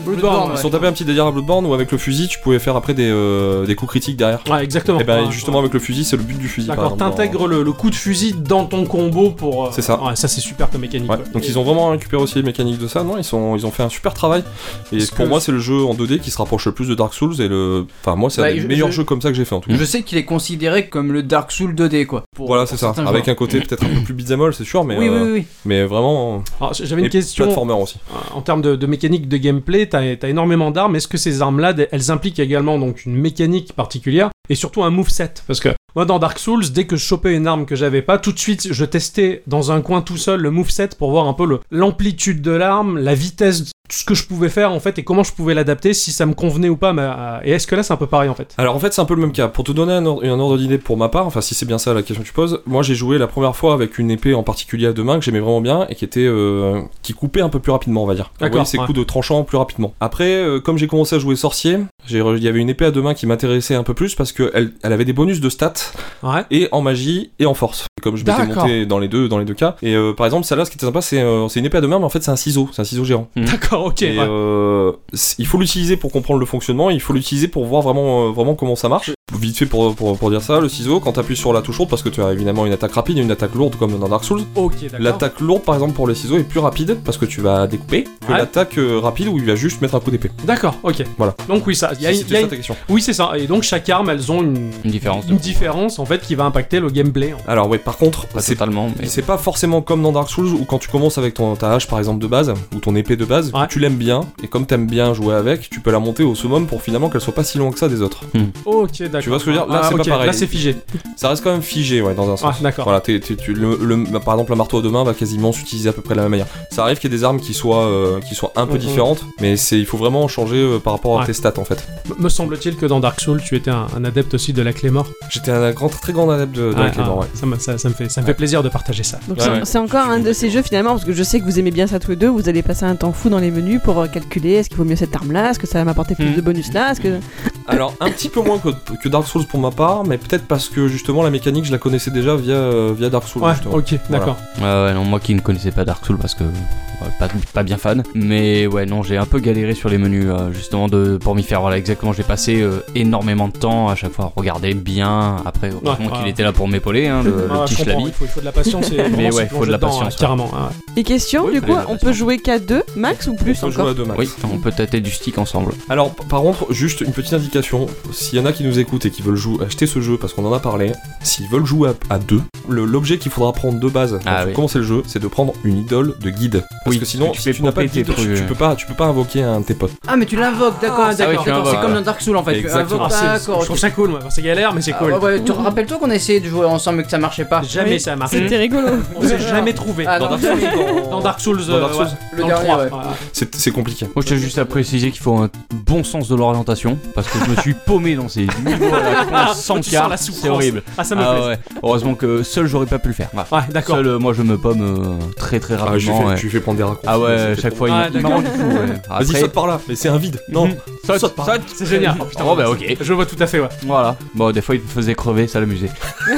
Bloodborne, Ils ouais. sont tapé un petit délire à Bloodborne où avec le fusil, tu pouvais faire après des, euh, des coups critiques derrière. Ouais, exactement. Et ben Ouais, justement, avec le fusil, c'est le but du fusil. D'accord, t'intègres le, le coup de fusil dans ton combo pour. euh, C'est ça. Ouais, ça c'est super comme mécanique. Ouais, ouais. donc Et- ils ont vraiment récupéré aussi les mécaniques de ça, non ils, sont, ils ont fait un super travail. Et Parce pour que- moi, c'est le jeu en 2D qui se rapproche le plus de Dark Souls. Et le. Enfin, moi, c'est Bah, un des je- meilleurs je- jeux comme ça que j'ai fait en tout cas. Je sais qu'il est considéré comme le Dark Souls 2D quoi. Pour- Voilà, c'est ça. Avec joueurs. un côté peut-être un peu plus beat'em all, c'est sûr, mais, Oui, euh, oui, oui. mais vraiment. Alors, j'avais une et question. platformer aussi. En termes de, de mécanique de gameplay, t'as as énormément d'armes. Est-ce que ces armes-là, elles impliquent également donc une mécanique particulière? Et surtout un moveset. Parce que moi, dans Dark Souls, dès que je chopais une arme que j'avais pas, tout de suite, je testais dans un coin tout seul le moveset pour voir un peu l'amplitude de l'arme, la vitesse, ce que je pouvais faire en fait et comment je pouvais l'adapter, si ça me convenait ou pas. mais, euh, et est-ce que là, c'est un peu pareil en fait? Alors en fait c'est un peu le même cas. Pour te donner un ordre, un ordre d'idée pour ma part, enfin si c'est bien ça la question que tu poses, moi j'ai joué la première fois avec une épée en particulier à deux mains que j'aimais vraiment bien et qui était euh, qui coupait un peu plus rapidement on va dire. D'accord, ses ouais. coups de tranchant plus rapidement. Après euh, comme j'ai commencé à jouer sorcier, il y avait une épée à deux mains qui m'intéressait un peu plus parce que elle, elle avait des bonus de stats Ouais. et en magie et en force. Comme je m'étais monté dans les deux dans les deux cas. Et par exemple celle-là ce qui était sympa c'est c'est une épée à deux mains mais en fait c'est un ciseau, c'est un ciseau géant. D'accord, ok. Et ouais. euh, il faut l'utiliser pour comprendre le fonctionnement, il faut l'utiliser pour voir vraiment, euh, vraiment comment ça marche. Vite fait pour, pour, pour dire ça, le ciseau, quand tu appuies sur la touche lourde, parce que tu as évidemment une attaque rapide et une attaque lourde comme dans Dark Souls, Ok, d'accord. l'attaque lourde par exemple pour le ciseau est plus rapide parce que tu vas découper que Ouais. l'attaque euh, rapide où il va juste mettre un coup d'épée. D'accord, ok. Voilà. Donc oui, ça. il Y a, y a ça une- ta question. Oui, c'est ça. Et donc chaque arme, elles ont une, Une différence. une différence en fait qui va impacter le gameplay. en- Alors ouais, par contre, c'est mais. c'est pas forcément comme dans Dark Souls où quand tu commences avec ton, ta hache par exemple de base ou ton épée de base, Ouais. Tu l'aimes bien et comme t'aimes bien jouer avec, tu peux la monter au summum pour finalement qu'elle soit pas si longue que ça des autres. Ok, d'accord. Tu vois ce que je veux dire? Là, Ah, c'est pas pareil. Là, c'est figé. Ça reste quand même figé ouais dans un sens. Ouais, d'accord. Voilà, t'es- t'es- tu- le, le- par exemple, le marteau à deux mains va quasiment s'utiliser à peu près de la même manière. Ça arrive qu'il y ait des armes qui soient, euh, qui soient un peu Mhm. différentes, mais c'est, il faut vraiment changer euh, par rapport à tes stats en fait. Me semble-t-il que dans Dark Souls, tu étais un, un adepte aussi de la clé mort. J'étais un grand, très grand adepte de, de la clé ah, mort, ouais. Ça, me, ça, ça me fait, ça me fait plaisir de partager ça. Donc Ouais, c'est- ouais. c'est encore un de ces jeux finalement, parce que je sais que vous aimez bien ça tous les deux, vous allez passer un temps fou dans les menus pour euh, calculer est-ce qu'il vaut mieux cette arme-là, est-ce que ça va m'apporter plus Mhm. de bonus là, est-ce que... Alors, un petit peu moins que, que Dark Souls pour ma part, mais peut-être parce que justement la mécanique je la connaissais déjà via, euh, via Dark Souls. Ouais, justement. ok, d'accord. Ouais, ouais, non, moi qui ne connaissais pas Dark Souls parce que pas, pas bien fan. Mais ouais, non, j'ai un peu galéré sur les menus euh, justement de, pour m'y faire. Voilà, exactement. J'ai passé euh, énormément de temps à chaque fois à regarder bien. Après, heureusement ouais. qu'il était là pour m'épauler, hein, le, le Ah, petit comprends, Schlabi. il faut, il faut de la patience et Mais ouais, faut de la dedans, patience, carrément. Et question, Oui, du coup, on peut jouer qu'à deux, max ou plus On peut jouer à deux max. Oui, on peut tâter du stick ensemble. Alors, par contre, juste une petite indication, s'il y en a qui nous écoutent et qui veulent jouer, acheter ce jeu, parce qu'on en a parlé, s'ils veulent jouer à, à deux, le- l'objet qu'il faudra prendre de base quand Ah oui. le jeu, c'est de prendre une idole de guide. Parce Oui, que sinon, tu si fais tu n'as pas de guide, tu, trucs. tu peux pas, tu peux pas invoquer un de tes potes. Ah, mais tu l'invoques, d'accord, Ah, d'accord, tu. C'est comme dans Dark Souls en fait. Tu invoques, Ah, c'est- d'accord, je trouve ça cool, ouais. c'est galère, mais c'est Ah, cool. ouais, ouais, tu rappelles-toi qu'on a essayé de jouer ensemble et que ça marchait pas Jamais Oui. ça a marché. C'était rigolo. On s'est jamais trouvé. Ah, Dans Dark Souls. Le dernier, c'est c'est compliqué. Moi, je tiens juste à préciser qu'il faut un bon sens de l'orientation parce que je me suis paumé dans ces niveaux à sans Tu la C'est horrible. Ah, ça me Ah plaît. ouais. Heureusement que seul j'aurais pas pu le faire. Ouais, d'accord. Seul, euh, moi je me pomme euh, très très Ah, je rapidement. fais, ouais. je lui fais prendre des raccourcis. Ah ouais, chaque fois il, il m'a d'accord. rendu fou. ouais. Vas-y, Après- saute par là, mais c'est un vide. Non. Saute, saute par là. C'est génial. Oh, putain, Oh bah ok. Je vois tout à fait, ouais. Voilà. Bon, des fois il me faisait crever, ça l'amusait.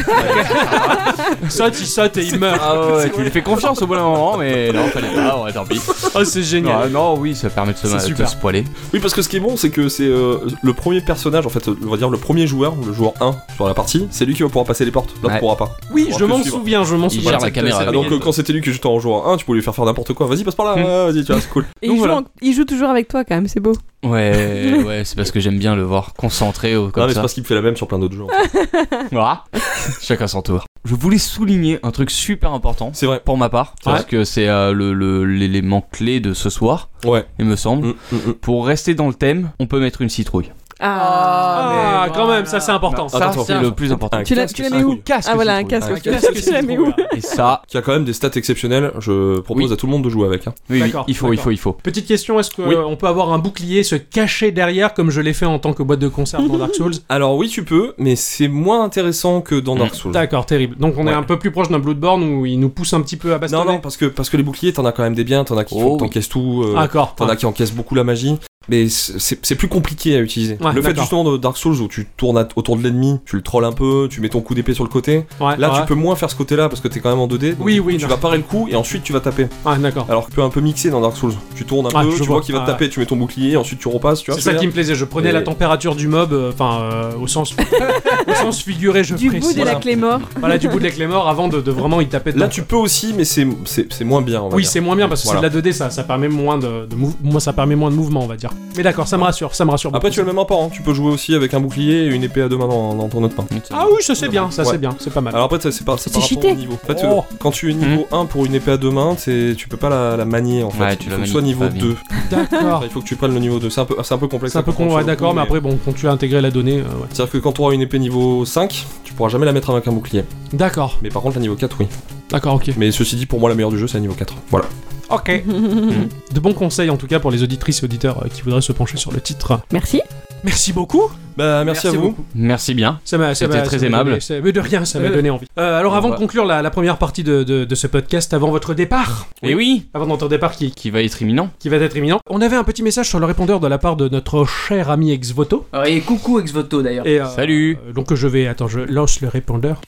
Il saute, il saute et il meurt. Ah ouais, ouais, tu lui fais confiance au bout d'un moment, mais non, fallait pas, ouais, tant pis. Oh, c'est génial. Non, non, oui, ça permet de se, C'est de super. se poiler. Oui, parce que ce qui est bon, c'est que c'est euh, le premier personnage, en fait, on va dire le premier joueur, le joueur 1 sur la partie, c'est lui qui va pouvoir passer les portes, l'autre Ouais. pourra pas. Oui, On je m'en te suivre. souviens, je m'en souviens. gère la caméra. Ah, donc euh, quand c'était lui qui était en joueur 1, tu pouvais lui faire faire n'importe quoi, vas-y, passe par là, Hmm. ouais, vas-y, tu vois, c'est cool. Et Donc il, joue voilà. en- il joue toujours avec toi quand même, c'est beau. Ouais, ouais, c'est parce que j'aime bien le voir concentré au- Non, comme mais c'est ça. parce qu'il me fait la même sur plein d'autres jeux. en fait. Voilà. Chacun son tour. Je voulais souligner un truc super important C'est vrai. pour ma part, parce que c'est euh, le- le- l'élément clé de ce soir, Ouais. il me semble. Mm, mm, mm. Pour rester dans le thème, on peut mettre une citrouille. Ah, mais quand même, ça c'est important. Ça, Attends, c'est le plus important. Tu l'as mets où. Casque Ah voilà, un casque. Un casque Tu la mets où. Et ça, Qui a quand même des stats exceptionnelles, je propose Oui. à tout le monde de jouer avec. hein. oui, oui, D'accord, il faut, il faut, il faut. Petite question, est-ce qu'on Oui. peut avoir un bouclier se cacher derrière comme je l'ai fait en tant que boîte de conserve dans Dark Souls? Alors oui, tu peux, mais c'est moins intéressant que dans Dark Souls. D'accord, terrible. Donc on est un peu plus proche d'un Bloodborne où il nous pousse un petit peu à bastonner? Non, non, parce que, parce que les boucliers, t'en as quand même des biens, t'en as qui Oh, t'encaisses tout. euh, D'accord. T'en as qui encaissent beaucoup la magie. mais c'est c'est plus compliqué à utiliser. Ouais, le fait justement de Dark Souls où tu tournes autour de l'ennemi, tu le trolls un peu, tu mets ton coup d'épée sur le côté. Ouais, Là, ouais. tu peux moins faire ce côté-là parce que t'es quand même en 2D. donc Oui, oui, Tu non. vas parer le coup et ensuite tu vas taper. Ah, d'accord. Alors que tu peux un peu mixer dans Dark Souls. Tu tournes un Ouais, peu, je tu vois. vois qu'il va te taper, tu mets ton bouclier, ensuite tu repasses. Tu vois C'est ça qui me plaisait, je prenais Et- la température du mob, euh, enfin euh, au sens au sens figuré, je Du bout de la clé mort. Voilà, du bout de la clé mort avant de, de vraiment y taper Là, tu peux aussi, mais c'est c'est- c'est moins bien. on va Oui, c'est moins bien parce que c'est de la 2D, ça, ça permet moins de, de mou- moi ça permet moins de mouvement, on va dire. Mais d'accord, ça me rassure, ça me rassure. Après, tu as le même rapport. hein. Tu peux jouer aussi avec un bouclier et une épée à deux mains dans, dans ton autre main. Ah oui, ça c'est bien, ça Ouais. c'est bien, c'est pas mal. Alors après, ça, c'est pas c'est par rapport cheaté. au niveau. En fait, Oh. quand tu es niveau 1 pour une épée à deux mains, c'est- tu peux pas la, la manier en fait. Ouais, tu Il faut que soit niveau pas bien. 2. D'accord. Il faut que tu prennes le niveau 2. C'est un peu, c'est un peu complexe. C'est un peu con, ouais, d'accord, mais après, bon, quand tu as intégré la donnée, euh, ouais. C'est-à-dire que quand tu auras une épée niveau 5, tu pourras jamais la mettre avec un bouclier. D'accord, Mais par contre, la niveau 4, oui. d'accord, ok. Mais ceci dit, pour moi, la meilleure du jeu, c'est la niveau 4. Voilà. Ok. De bons conseils en tout cas pour les auditrices et auditeurs euh, qui voudraient se pencher sur le titre. Merci. Merci beaucoup. Bah, merci, à vous. beaucoup. Merci bien. Ça m'a, ça C'était très ça aimable. donné- mais de rien, ça m'a Euh. donné envie. Euh, alors avant de conclure la, la première partie de, de- de ce podcast, avant votre départ, Et oui, avant votre départ qui, qui va être imminent. qui va être imminent, on avait un petit message sur le répondeur de la part de notre cher ami Exvoto. Alors, et coucou Exvoto d'ailleurs. Euh, Salut. Donc je vais, attends, je lance le répondeur.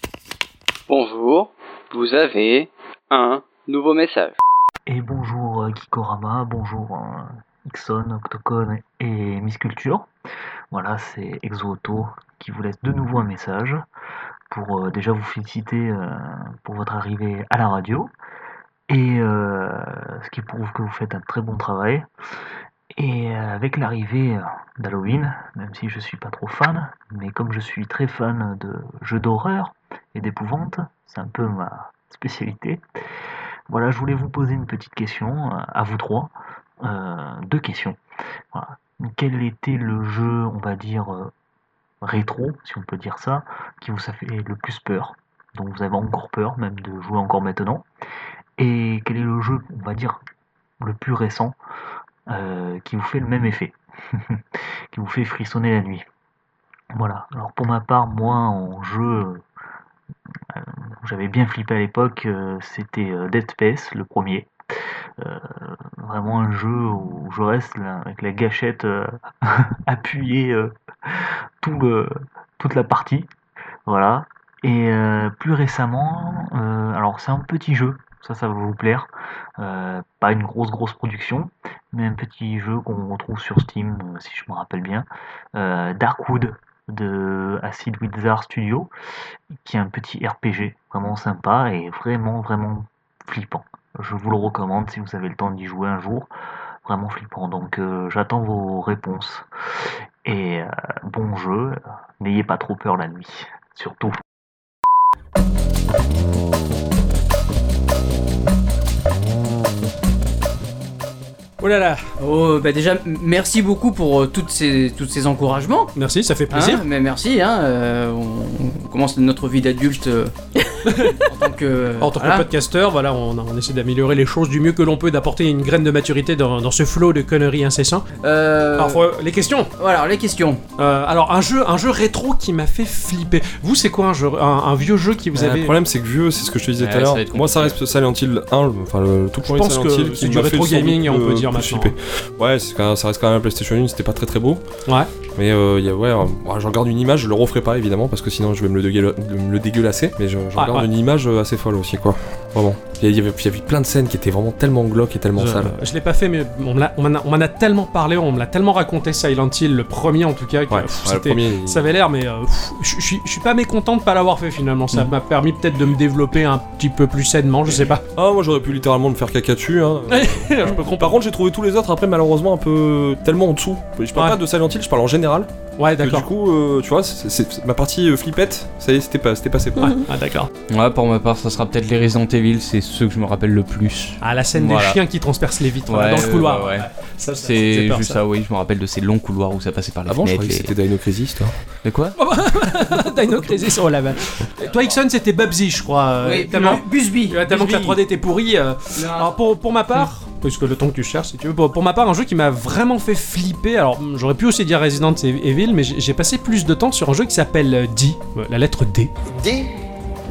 Bonjour, vous avez un nouveau message. Et bonjour Kikorama, bonjour Ixon, Octocon et Miss Culture. Voilà, c'est Exoauto qui vous laisse de nouveau un message pour euh, déjà vous féliciter euh, pour votre arrivée à la radio et euh, ce qui prouve que vous faites un très bon travail. Et avec l'arrivée d'Halloween, même si je suis pas trop fan, mais comme je suis très fan de jeux d'horreur et d'épouvante, c'est un peu ma spécialité. Voilà, je voulais vous poser une petite question à vous trois. Deux questions. Voilà. Quel était le jeu, on va dire, euh, rétro, si on peut dire ça, qui vous a fait le plus peur? Donc vous avez encore peur, même de jouer encore maintenant. Et quel est le jeu, on va dire, le plus récent, euh, qui vous fait le même effet Qui vous fait frissonner la nuit? Voilà. Alors pour ma part, moi, en jeu euh, j'avais bien flippé à l'époque, c'était Dead Space, le premier. Euh, vraiment un jeu où je reste avec la gâchette euh, appuyée euh, tout le, toute la partie. Voilà. Et plus récemment, alors c'est un petit jeu, ça ça va vous plaire. Pas une grosse grosse production, mais un petit jeu qu'on retrouve sur Steam, si je me rappelle bien. Darkwood de Acid Wizard Studio qui est un petit RPG vraiment sympa et vraiment vraiment flippant. Je vous le recommande si vous avez le temps d'y jouer un jour. Vraiment flippant. Donc euh, j'attends vos réponses. Et euh, bon jeu. N'ayez pas trop peur la nuit. Surtout. Oh là là, Oh, bah déjà, merci beaucoup pour euh, toutes ces, tous ces encouragements. merci, ça fait Hein, plaisir. mais merci, hein, euh, on, on commence notre vie d'adulte euh, en tant que. En tant que voilà. podcasteur, voilà, on, on essaie d'améliorer les choses du mieux que l'on peut, d'apporter une graine de maturité dans, dans ce flot de conneries incessants. Euh, Alors, faut- les questions. Voilà, alors, les questions. Euh, alors, un jeu, un jeu rétro qui m'a fait flipper. Vous, c'est quoi un, jeu, un, un vieux jeu qui vous Euh, avez Le problème, c'est que vieux, c'est ce que je te disais Ouais, tout à l'heure. Moi, ça reste Silent Hill 1, le- enfin le tout premier pense Silent que Hill. c'est qui du m'a fait rétro doute gaming, on peut dire maintenant. flipper. Ouais, c'est quand même- ça reste quand même un PlayStation 1, c'était pas très très beau. Ouais. Mais euh, y a, ouais, euh, je regarde une image, je le referai pas évidemment parce que sinon je vais me le, dégueula- me le dégueulasser. Mais je, je regarde une image euh, assez folle aussi, quoi. Vraiment. Il y, avait, il y avait plein de scènes qui étaient vraiment tellement glauques et tellement Je, sales. je l'ai pas fait, mais on m'en a, tellement parlé, on me l'a tellement raconté Silent Hill, le premier en tout cas, que Ouais, pff, ouais, le c'était- premier. il- ça avait l'air, mais euh, je suis- je suis pas mécontent de pas l'avoir fait finalement. Ça Mm. m'a permis peut-être de me développer un petit peu plus sainement, je sais pas. Ah, moi j'aurais pu littéralement me faire caca dessus. Hein. je peux. Par contre, j'ai trouvé tous les autres après, malheureusement, un peu tellement en dessous. Je parle Ouais. pas de Silent Hill, je parle en général. Ouais, Que du d'accord. coup, euh, tu vois, c'est- ma partie euh, flippette, ça y est, c'était pas, c'était passé. Ouais, ah, d'accord. Ouais, pour ma part, ça sera peut-être les Resident Evil, c'est ceux que je me rappelle le plus. Ah, la scène Voilà. des chiens qui transpercent les vitres Ouais, dans le couloir. ouais, ouais. Ça, C'est juste ça, oui, je me rappelle de ces longs couloirs où ça passait par les Avant, je fenêtres. croyais que les- c'était Dino Crisis, toi. De quoi Dino Crisis, oh la vache. Toi, Ixon, c'était Bubsy, je crois. euh, oui, tellement, Busby. Tellement que la Busby. 3D était pourrie. euh, Alors pour, pour ma part, parce que le temps que tu cherches si tu veux, pour, pour ma part un jeu qui m'a vraiment fait flipper, alors hum, j'aurais pu aussi dire Resident Evil, mais j'ai passé plus de temps sur un jeu qui s'appelle euh, D, la lettre D. D,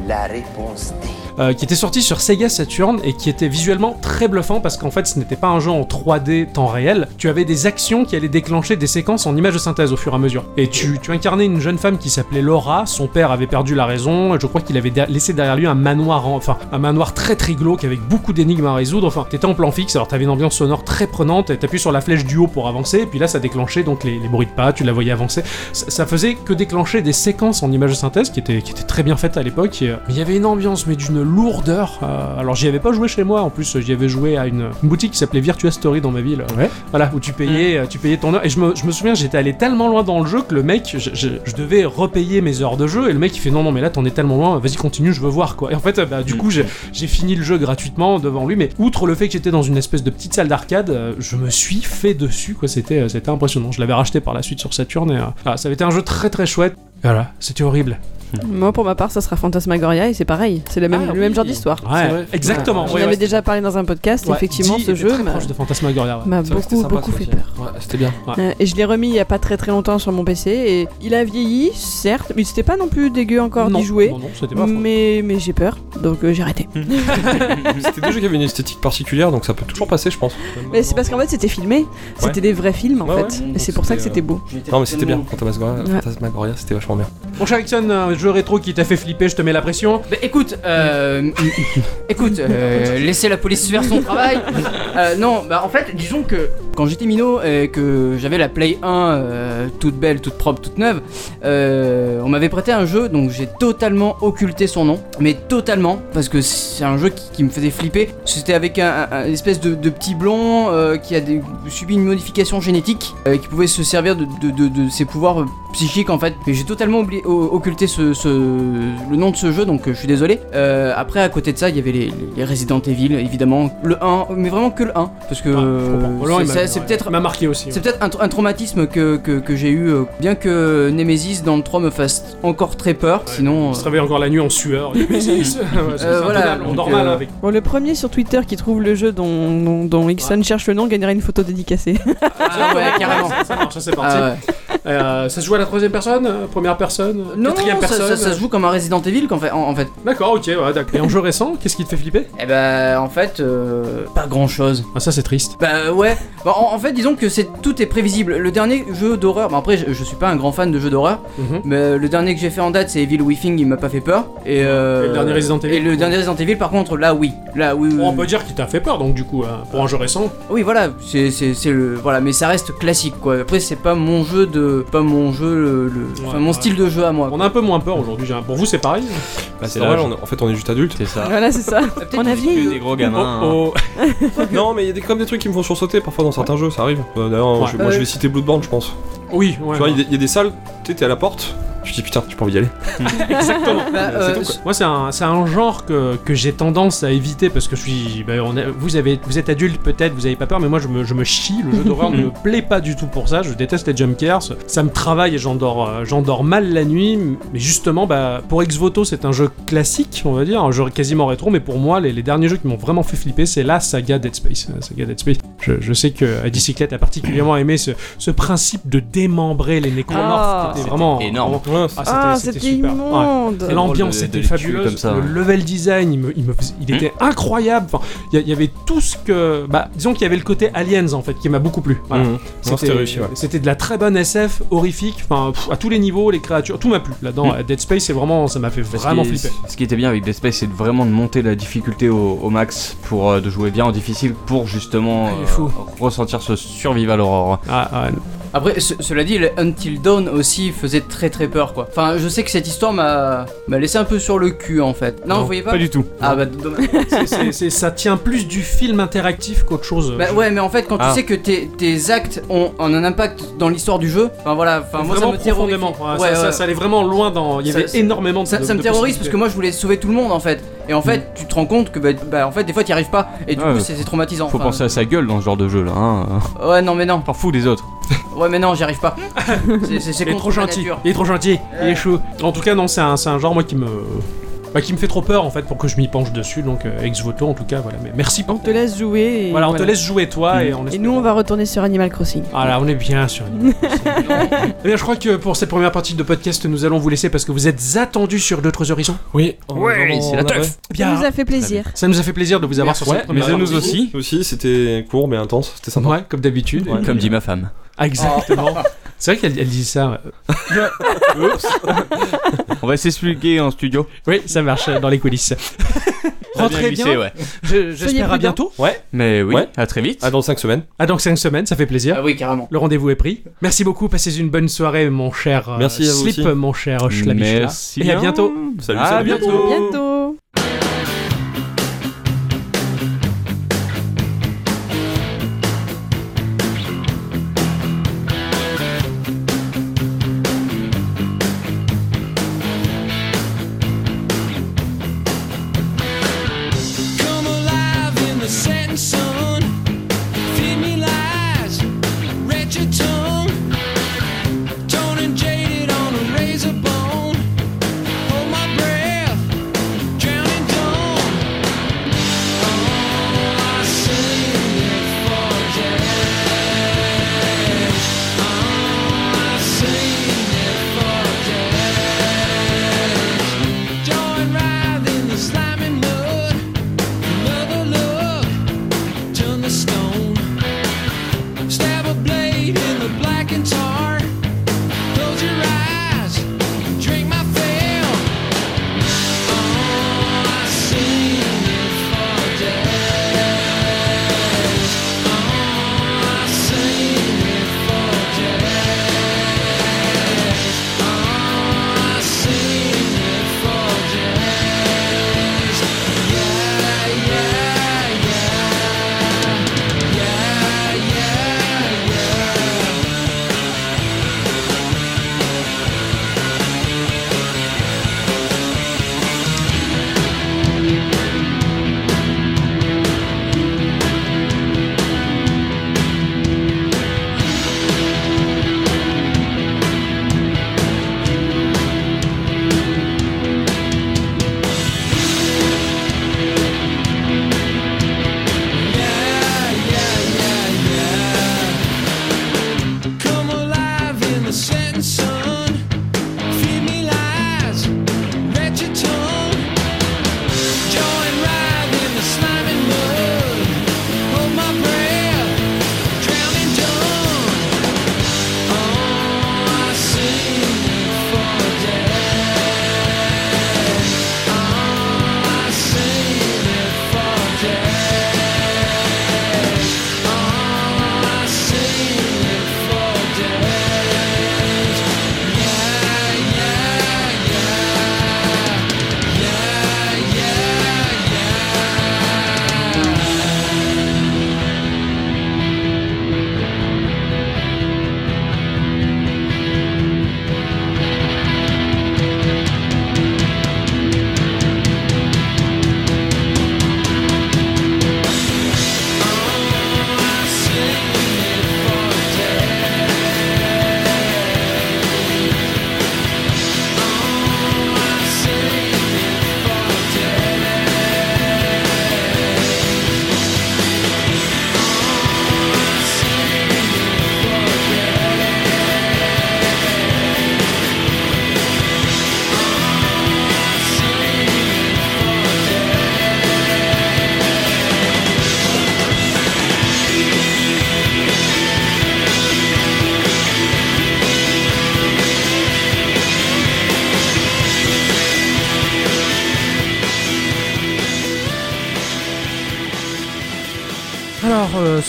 la réponse D. euh, qui était sorti sur Sega Saturn et qui était visuellement très bluffant parce qu'en fait ce n'était pas un jeu en 3D temps réel. Tu avais des actions qui allaient déclencher des séquences en images de synthèse au fur et à mesure. Et tu, incarnais une jeune femme qui s'appelait Laura. Son père avait perdu la raison. Je crois qu'il avait laissé derrière lui un manoir, en- enfin un manoir très très glauque avec beaucoup d'énigmes à résoudre. Enfin, t'étais en plan fixe, alors t'avais une ambiance sonore très prenante. T'appuies sur la flèche du haut pour avancer. Et puis là, ça déclenchait donc les, bruits de pas. Tu la voyais avancer. Ça, faisait que déclencher des séquences en images de synthèse qui étaient, qui étaient très bien faites à l'époque. euh, Mais il y avait une ambiance, mais d'une lourdeur. euh, alors j'y avais pas joué chez moi. En plus, j'y avais joué à une, une boutique qui s'appelait Virtua Story dans ma ville. Ouais. Voilà, où tu payais, euh, tu payais ton heure. Et je me, je me souviens, j'étais allé tellement loin dans le jeu que le mec, je, je- je devais repayer mes heures de jeu. Et le mec, il fait non, non, mais là, t'en es tellement loin, vas-y, continue, je veux voir quoi. Et en fait, bah, du coup, j'ai fini le jeu gratuitement devant lui. Mais outre le fait que j'étais dans une espèce de petite salle d'arcade, euh, je me suis fait dessus quoi. C'était impressionnant. Je l'avais racheté par la suite sur Saturn. Et euh, voilà, ça avait été un jeu très très chouette. Voilà, c'était horrible. Moi, pour ma part, ça sera Fantasmagoria et c'est pareil. C'est le même, Ah, le même oui. genre d'histoire. Ouais, vrai. exactement. J'en ouais, avais ouais. déjà parlé dans un podcast. Ouais, Effectivement, ce jeu m'a beaucoup, sympa, beaucoup fait peur. Ouais, c'était bien. Euh, et je l'ai remis il y a pas très très longtemps sur mon PC et il a vieilli, certes, mais c'était pas non plus dégueu encore d'y jouer. Non, non, c'était pas. Mais, mais j'ai peur, donc euh, j'ai arrêté. C'était des jeux qui avaient une esthétique particulière, donc ça peut toujours passer, je pense. Mais c'est parce qu'en fait c'était filmé, c'était des vrais films en fait, et c'est pour ça que C'était, beau. Non, mais c'était bien. Phantasmagoria, c'était vachement bien. Mon cher Ixon, un jeu rétro qui t'a fait flipper, je te mets la pression. Bah, écoute, euh, écoute, euh, laissez la police faire son travail. Euh, non, bah en fait, disons que quand j'étais minot et que j'avais la Play 1 euh, toute belle, toute propre, toute neuve, euh, on m'avait prêté un jeu, donc j'ai totalement occulté son nom, mais totalement, parce que c'est un jeu qui, me faisait flipper. C'était avec un, un- un espèce de, petit blond euh, qui a subi une modification génétique, euh, qui pouvait se servir de, de- ses pouvoirs psychiques en fait. Et j'ai totalement oublié, occulté ce, ce- le nom de ce jeu, donc euh, je suis désolé. Euh, après, à côté de ça, il y avait les, les Resident Evil, évidemment, le 1, mais vraiment que le 1, parce que Ah, euh, c'est- ouais, peut-être m'a marqué aussi. c'est peut-être un, tra- un traumatisme que, que, que j'ai eu, euh, bien que Nemesis dans le 3 me fasse encore très peur, sinon... On euh, se réveille encore la nuit en sueur. Ouais, c'est Euh, voilà, on dort mal avec. Bon, le premier sur Twitter qui trouve le jeu dont, dont, dont Ixon cherche le nom gagnerait une photo dédicacée. Ah ouais, carrément. Ça marche, c'est parti. Ah ouais. Euh, ça se joue à la troisième personne, euh, première personne, Non, quatrième non, ça, personne. ça- ça se joue comme un Resident Evil fait, en, en fait. D'accord, ok, ouais, d'accord. Et en jeu récent, qu'est-ce qui te fait flipper? Eh ben, en fait, euh, pas grand chose. Ah, ça c'est triste. Bah ouais, Bah, en, en fait disons que c'est tout est prévisible. Le dernier jeu d'horreur, bah, après je, je suis pas un grand fan de jeux d'horreur, Mhm. mais le dernier que j'ai fait en date c'est Evil Within, il m'a pas fait peur. Et, euh, Et le dernier Resident Evil Et le dernier Resident Evil par contre là oui, là oui. on peut dire qu'il t'a fait peur donc du coup, hein, pour un jeu récent. Oui voilà, c'est le voilà, mais ça reste classique quoi. Après c'est pas mon jeu de pas mon jeu le, le- enfin, Ouais, mon ouais. style de jeu à moi. On a un peu moins peur aujourd'hui. j'ai un- Pour vous, c'est pareil Bah, c'est l'âge. normal, on est- en fait, on est juste adulte. C'est ça. voilà, c'est ça. Peut-être On a que- vieilli. Que des gros gamins. hein. Oh, oh. non, mais il y a des, comme des trucs qui me font sursauter parfois dans certains jeux, ça arrive. Euh, D'ailleurs, Ouais. je- moi je vais citer Bloodborne, je pense. Oui, ouais. tu vois, il y, a des- il y a des salles, tu sais, t'es à la porte, tu te dis putain, j'ai pas envie d'y aller. Exactement. Bah, C'est euh, tout, quoi. Moi, c'est un, c'est un genre que, que j'ai tendance à éviter parce que je suis. bah, on a- vous, avez, vous êtes adulte peut-être, vous avez pas peur, mais moi je me, je me chie. Le jeu d'horreur ne me plaît pas du tout pour ça. Je déteste les jumpscares. Ça me travaille et j'endors euh, j'endors mal la nuit. Mais justement, bah, pour Ex Voto, c'est un jeu classique, on va dire, un jeu quasiment rétro. Mais pour moi, les, les derniers jeux qui m'ont vraiment fait flipper, c'est la saga Dead Space. La saga Dead Space. Je, je sais que Adicyclette a particulièrement aimé ce, ce principe de démembrer les nécromorphes. Ah. qui était vraiment énorme. Ouais, Ah, Ah, c'était c'était super. Ouais. immonde. Et l'ambiance était fabuleuse, comme ça, le ouais. level design, il, me- il me faisait- il était incroyable. Enfin, il y, avait tout ce que, bah, disons qu'il y avait le côté aliens en fait qui m'a beaucoup plu. Voilà. Non, c'était ouais. C'était de la très bonne SF, horrifique. Enfin, pff, à tous les niveaux, les créatures, tout m'a plu là-dedans. Mhm. Dead Space, c'est vraiment, ça m'a fait Parce vraiment flipper. Ce qui était bien avec Dead Space, c'est vraiment de monter la difficulté au, au max pour euh, de jouer bien en difficile pour justement Ah, fou. ressentir ce survival horror. Ah, ah, Après, ce- cela dit, le Until Dawn aussi faisait très très peur quoi. Enfin, je sais que cette histoire m'a m'a laissé un peu sur le cul en fait. Non, vous voyez pas, du tout. Ah bah dommage. c'est- c'est- c'est- ça tient plus du film interactif qu'autre chose. Bah ouais, mais en fait, quand Ah. tu sais que tes, tes actes ont, ont un impact dans l'histoire du jeu, enfin voilà, enfin moi ça vraiment me terrorise. profondément. Ouais, Ouais, ça, ça- ouais. ça allait vraiment loin dans. Il y Ça- avait ça- énormément de Ça, ça de me terrorise parce possibilités. que moi je voulais sauver tout le monde en fait. Et en fait, tu te rends compte que bah, bah, en fait des fois tu arrives pas et du Ouais, coup c'est c'est traumatisant. Faut Enfin, penser à sa gueule dans ce genre de jeu là. Hein. Ouais, non mais non. T'en fous des autres. Ouais, mais non, j'y arrive pas. C'est- C'est c'est Il est contre trop gentil, nature. il est trop gentil, il est chou. En tout cas, non, c'est un, c'est un genre moi qui me Bah, qui me fait trop peur en fait pour que je m'y penche dessus, donc euh, ex voto en tout cas, voilà. Mais merci On pour. te laisse jouer. Et Voilà, on te laisse jouer toi et on Et nous, on va retourner sur Animal Crossing. Ah là, on est bien sur une. Eh bien, je crois que pour cette première partie de podcast, nous allons vous laisser parce que vous êtes attendus sur d'autres horizons. Oui, Ouais, c'est la teuf. Ça nous a fait plaisir. Ça nous a fait plaisir de vous avoir sur Ouais, cette mais première à nous aussi. Aussi, c'était court mais intense, c'était sympa. Ouais, comme d'habitude. Ouais. Comme dit ma femme. Ah, exactement. C'est vrai qu'elle elle dit ça. euh, On va s'expliquer en studio. Oui, ça marche euh, dans les coulisses. Rentrez glissé, bien. ouais. Je- J'espère à prudents. bientôt. Ouais, Mais oui, Ouais. à très vite. à dans 5 semaines. À dans 5 semaines, ça fait plaisir. Ah oui, carrément. Le rendez-vous est pris. Merci beaucoup, passez une bonne soirée, mon cher euh, Merci à vous Slip, aussi. mon cher Schlabichla. Merci. Et à bien. bientôt. Salut, À salut. bientôt. À bientôt.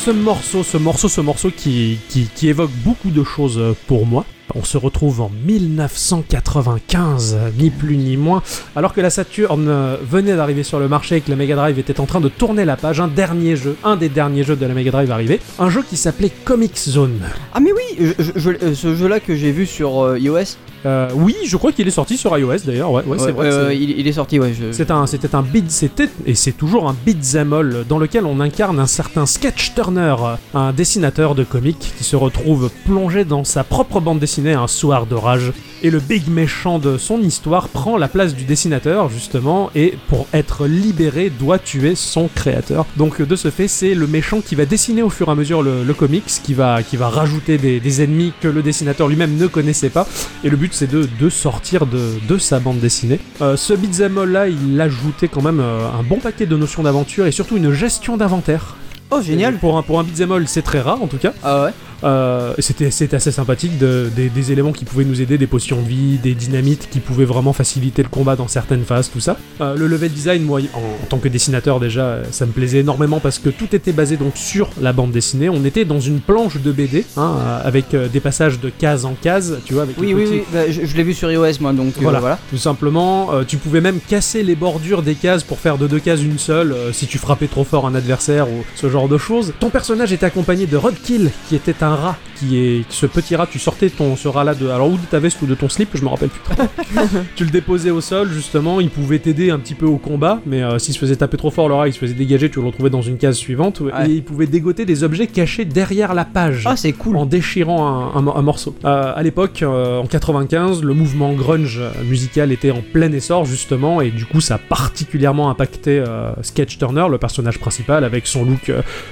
Ce morceau, ce morceau, ce morceau qui, évoque beaucoup de choses pour moi. On se retrouve en 1995, euh, ni plus ni moins, alors que la Saturn euh, venait d'arriver sur le marché et que la Mega Drive était en train de tourner la page. Un dernier jeu, un des derniers jeux de la Mega Drive arrivé, un jeu qui s'appelait Comic Zone. Ah mais oui, euh, ce jeu-là que j'ai vu sur euh, iOS, Euh, oui, je crois qu'il est sorti sur iOS d'ailleurs. Ouais, ouais, c'est vrai. euh, il, il est sorti, ouais. Je... C'est un, c'était un beat, c'était et c'est toujours un beat'em all dans lequel on incarne un certain Sketch Turner, un dessinateur de comics qui se retrouve plongé dans sa propre bande dessinée un soir d'orage et le big méchant de son histoire prend la place du dessinateur justement et pour être libéré doit tuer son créateur. Donc de ce fait c'est le méchant qui va dessiner au fur et à mesure le, le comics, qui va, qui va rajouter des, des ennemis que le dessinateur lui-même ne connaissait pas et le but c'est de, de sortir de, de sa bande dessinée. Euh, ce beat'em all là il ajoutait quand même euh, un bon paquet de notions d'aventure et surtout une gestion d'inventaire. Oh, génial. Pour un, pour un beat'em all c'est très rare en tout cas. Ah ouais Euh, c'était assez sympathique, de- des, des éléments qui pouvaient nous aider, des potions de vie, des dynamites qui pouvaient vraiment faciliter le combat dans certaines phases, tout ça. Euh, le level design, moi, en, en tant que dessinateur déjà, euh, ça me plaisait énormément parce que tout était basé donc sur la bande dessinée. On était dans une planche de BD, hein, euh, avec euh, des passages de case en case, tu vois, avec Oui, oui, petits- oui. bah, je je l'ai vu sur iOS, moi, donc Voilà. voilà. Tout simplement, tu pouvais même casser les bordures des cases pour faire de deux cases une seule si tu frappais trop fort un adversaire ou ce genre de choses. Ton personnage était accompagné de Rodkill, qui était un rat, qui est ce petit rat. Tu sortais ton ce rat là de alors ou de ta veste ou de ton slip, je me rappelle plus. tu le déposais au sol justement, il pouvait t'aider un petit peu au combat, mais euh, s'il se faisait taper trop fort le rat, il se faisait dégager, tu le retrouvais dans une case suivante Ouais. et il pouvait dégoter des objets cachés derrière la page Ah, c'est cool. en déchirant un, un- un morceau. Euh, à l'époque, euh, en 95, le mouvement grunge euh, musical était en plein essor justement, et du coup ça a particulièrement impacté Sketch Turner, le personnage principal, avec son look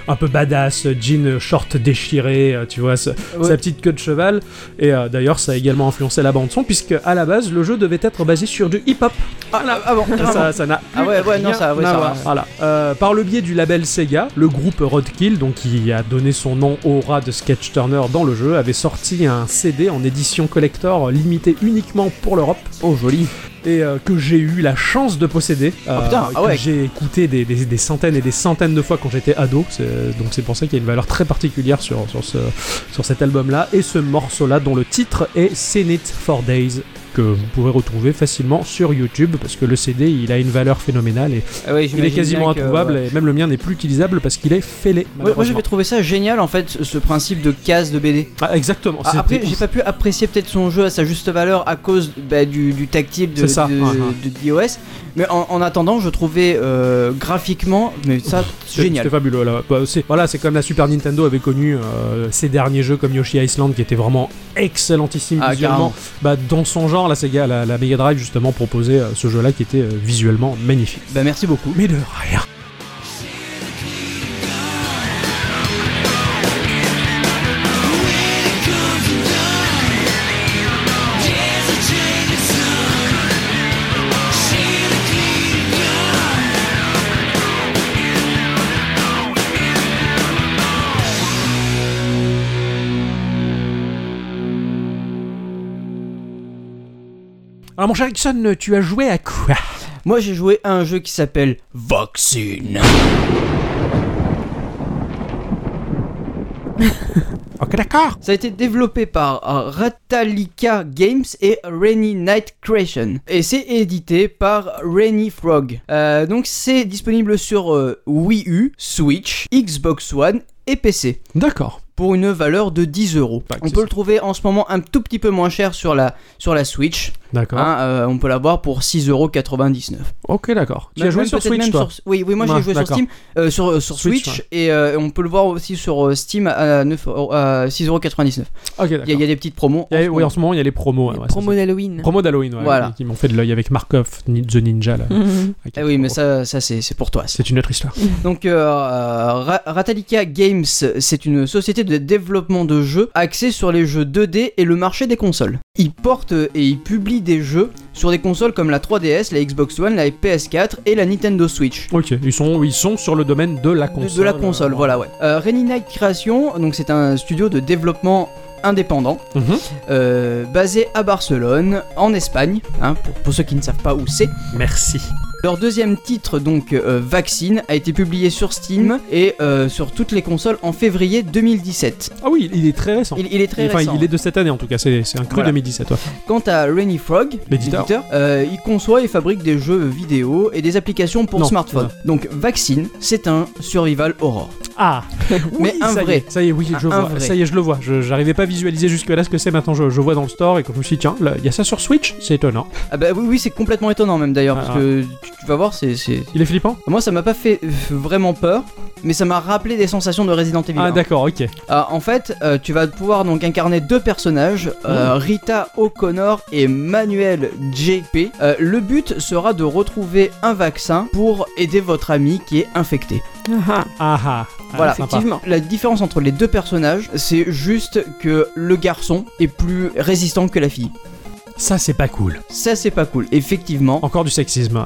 un peu badass, jean short déchiré, tu vois, ce- Ouais. sa petite queue de cheval. Et euh, d'ailleurs, ça a également influencé la bande son, puisque à la base, le jeu devait être basé sur du hip-hop. Ah, ah bon, Ça- n'a Ah ouais, ouais, non, ça- ouais, ça-. Voilà. Euh, par le biais du label Sega, le groupe Roadkill, donc qui a donné son nom au rat de Sketch Turner dans le jeu, avait sorti un CD en édition collector limité uniquement pour l'Europe. Oh, joli. Et euh, que j'ai eu la chance de posséder. euh, Oh, putain, ah que ouais. J'ai écouté des, des- des centaines et des centaines de fois quand j'étais ado. c'est- Donc c'est pour ça qu'il y a une valeur très particulière sur, sur, ce, sur cet album-là. Et ce morceau-là, dont le titre est Seen It for Days que vous pouvez retrouver facilement sur YouTube parce que le CD il a une valeur phénoménale et Ah ouais, il est quasiment que, introuvable ouais. et même le mien n'est plus utilisable parce qu'il est fêlé. Ouais, moi j'avais trouvé ça génial en fait, ce- principe de case de BD. Ah, exactement. Ah, Après, j'ai pas pu apprécier peut-être son jeu à sa juste valeur à cause bah, du, du tactile de, ça, de, d'iOS. Mais en, en attendant, je trouvais euh, graphiquement, mais ça, génial. C'était fabuleux. Là. Bah, voilà, c'est comme la Super Nintendo avait connu euh, ses derniers jeux comme Yoshi Island qui était vraiment excellentissime Ah, visuellement. Bah, dans son genre, la Sega, la, la Mega Drive justement proposait euh, ce jeu-là qui était euh, visuellement magnifique. Bah merci beaucoup. Mais de rien. Alors mon cher Ixon, tu as joué à quoi? Moi j'ai joué à un jeu qui s'appelle Vaccine. Ok, d'accord. Ça a été développé par euh, Ratalika Games et Rainy Night Creation. Et c'est édité par Rainy Frog. Euh, donc c'est disponible sur euh, Wii U, Switch, Xbox One et PC. D'accord. Pour une valeur de 10 euros. Bah, On peut ça. le trouver en ce moment un tout petit peu moins cher sur la, sur la Switch. D'accord. Hein, euh, on peut l'avoir pour 6,99€. ok, d'accord. Tu as joué sur Switch, toi sur- Oui, oui, moi Ouais, j'ai joué sur. Steam, euh, sur, sur Switch, Switch, et euh, on peut le voir aussi sur euh, Steam à, 9, euros- à 6,99€. Ok, Il y, a- d'accord. il y a des petites promos. A- en oui, en ce moment, il y a les promos. ouais, ouais, Promo c'est ça. d'Halloween. Promo d'Halloween, ouais, Voilà. qui, qui m'ont fait de l'œil avec Markov, Ni- The Ninja. Là, Ah oui, mais 4 euros. ça, ça c'est pour toi. ça. C'est une autre histoire. Donc, euh, Ra- Ratalika Games, c'est une société de développement de jeux axée sur les jeux 2D et le marché des consoles. Ils portent et ils publient des jeux sur des consoles comme la 3DS, la Xbox One, la PS4 et la Nintendo Switch. Ok, ils sont, ils sont sur le domaine de la console. de la console, euh, voilà, ouais. Euh, Rainy Night Creation, donc c'est un studio de développement indépendant Mhm. euh, basé à Barcelone, en Espagne, hein, pour, pour ceux qui ne savent pas où c'est. Merci. Leur deuxième titre, donc euh, Vaccine, a été publié sur Steam et euh, sur toutes les consoles en février 2017. Ah oui, il est très récent. Il, il est très enfin, récent. il est de cette année en tout cas, c'est c'est un cru Voilà. 2017. ouais. Quant à Rainy Frog, L'éditeur. euh, il conçoit et fabrique des jeux vidéo et des applications pour Non, smartphone. Donc Vaccine, c'est un survival horror. Ah Mais Oui, un ça y vrai. est, ça y est, oui, je vois. vrai. Ça y est, je le vois. Je- J'arrivais pas à visualiser jusque-là ce que c'est. Maintenant, je, je vois dans le store et quand je me suis dit, tiens, il y a ça sur Switch C'est étonnant. Ah bah oui, oui, c'est complètement étonnant même d'ailleurs, parce Ah. que tu, tu vas voir, c'est... c'est- Il est flippant? Moi ça m'a pas fait vraiment peur, mais ça m'a rappelé des sensations de Resident Evil. Ah, 1. d'accord, ok. Ah, en fait, euh, tu vas pouvoir donc incarner deux personnages, euh, Rita O'Connor et Manuel JP. Euh, le but sera de retrouver un vaccin pour aider votre ami qui est infecté. Ah, Ah ah. Ah, Voilà, sympa. effectivement. La différence entre les deux personnages, c'est juste que le garçon est plus résistant que la fille. Ça, c'est pas cool. Ça, c'est pas cool. Effectivement, Encore du sexisme.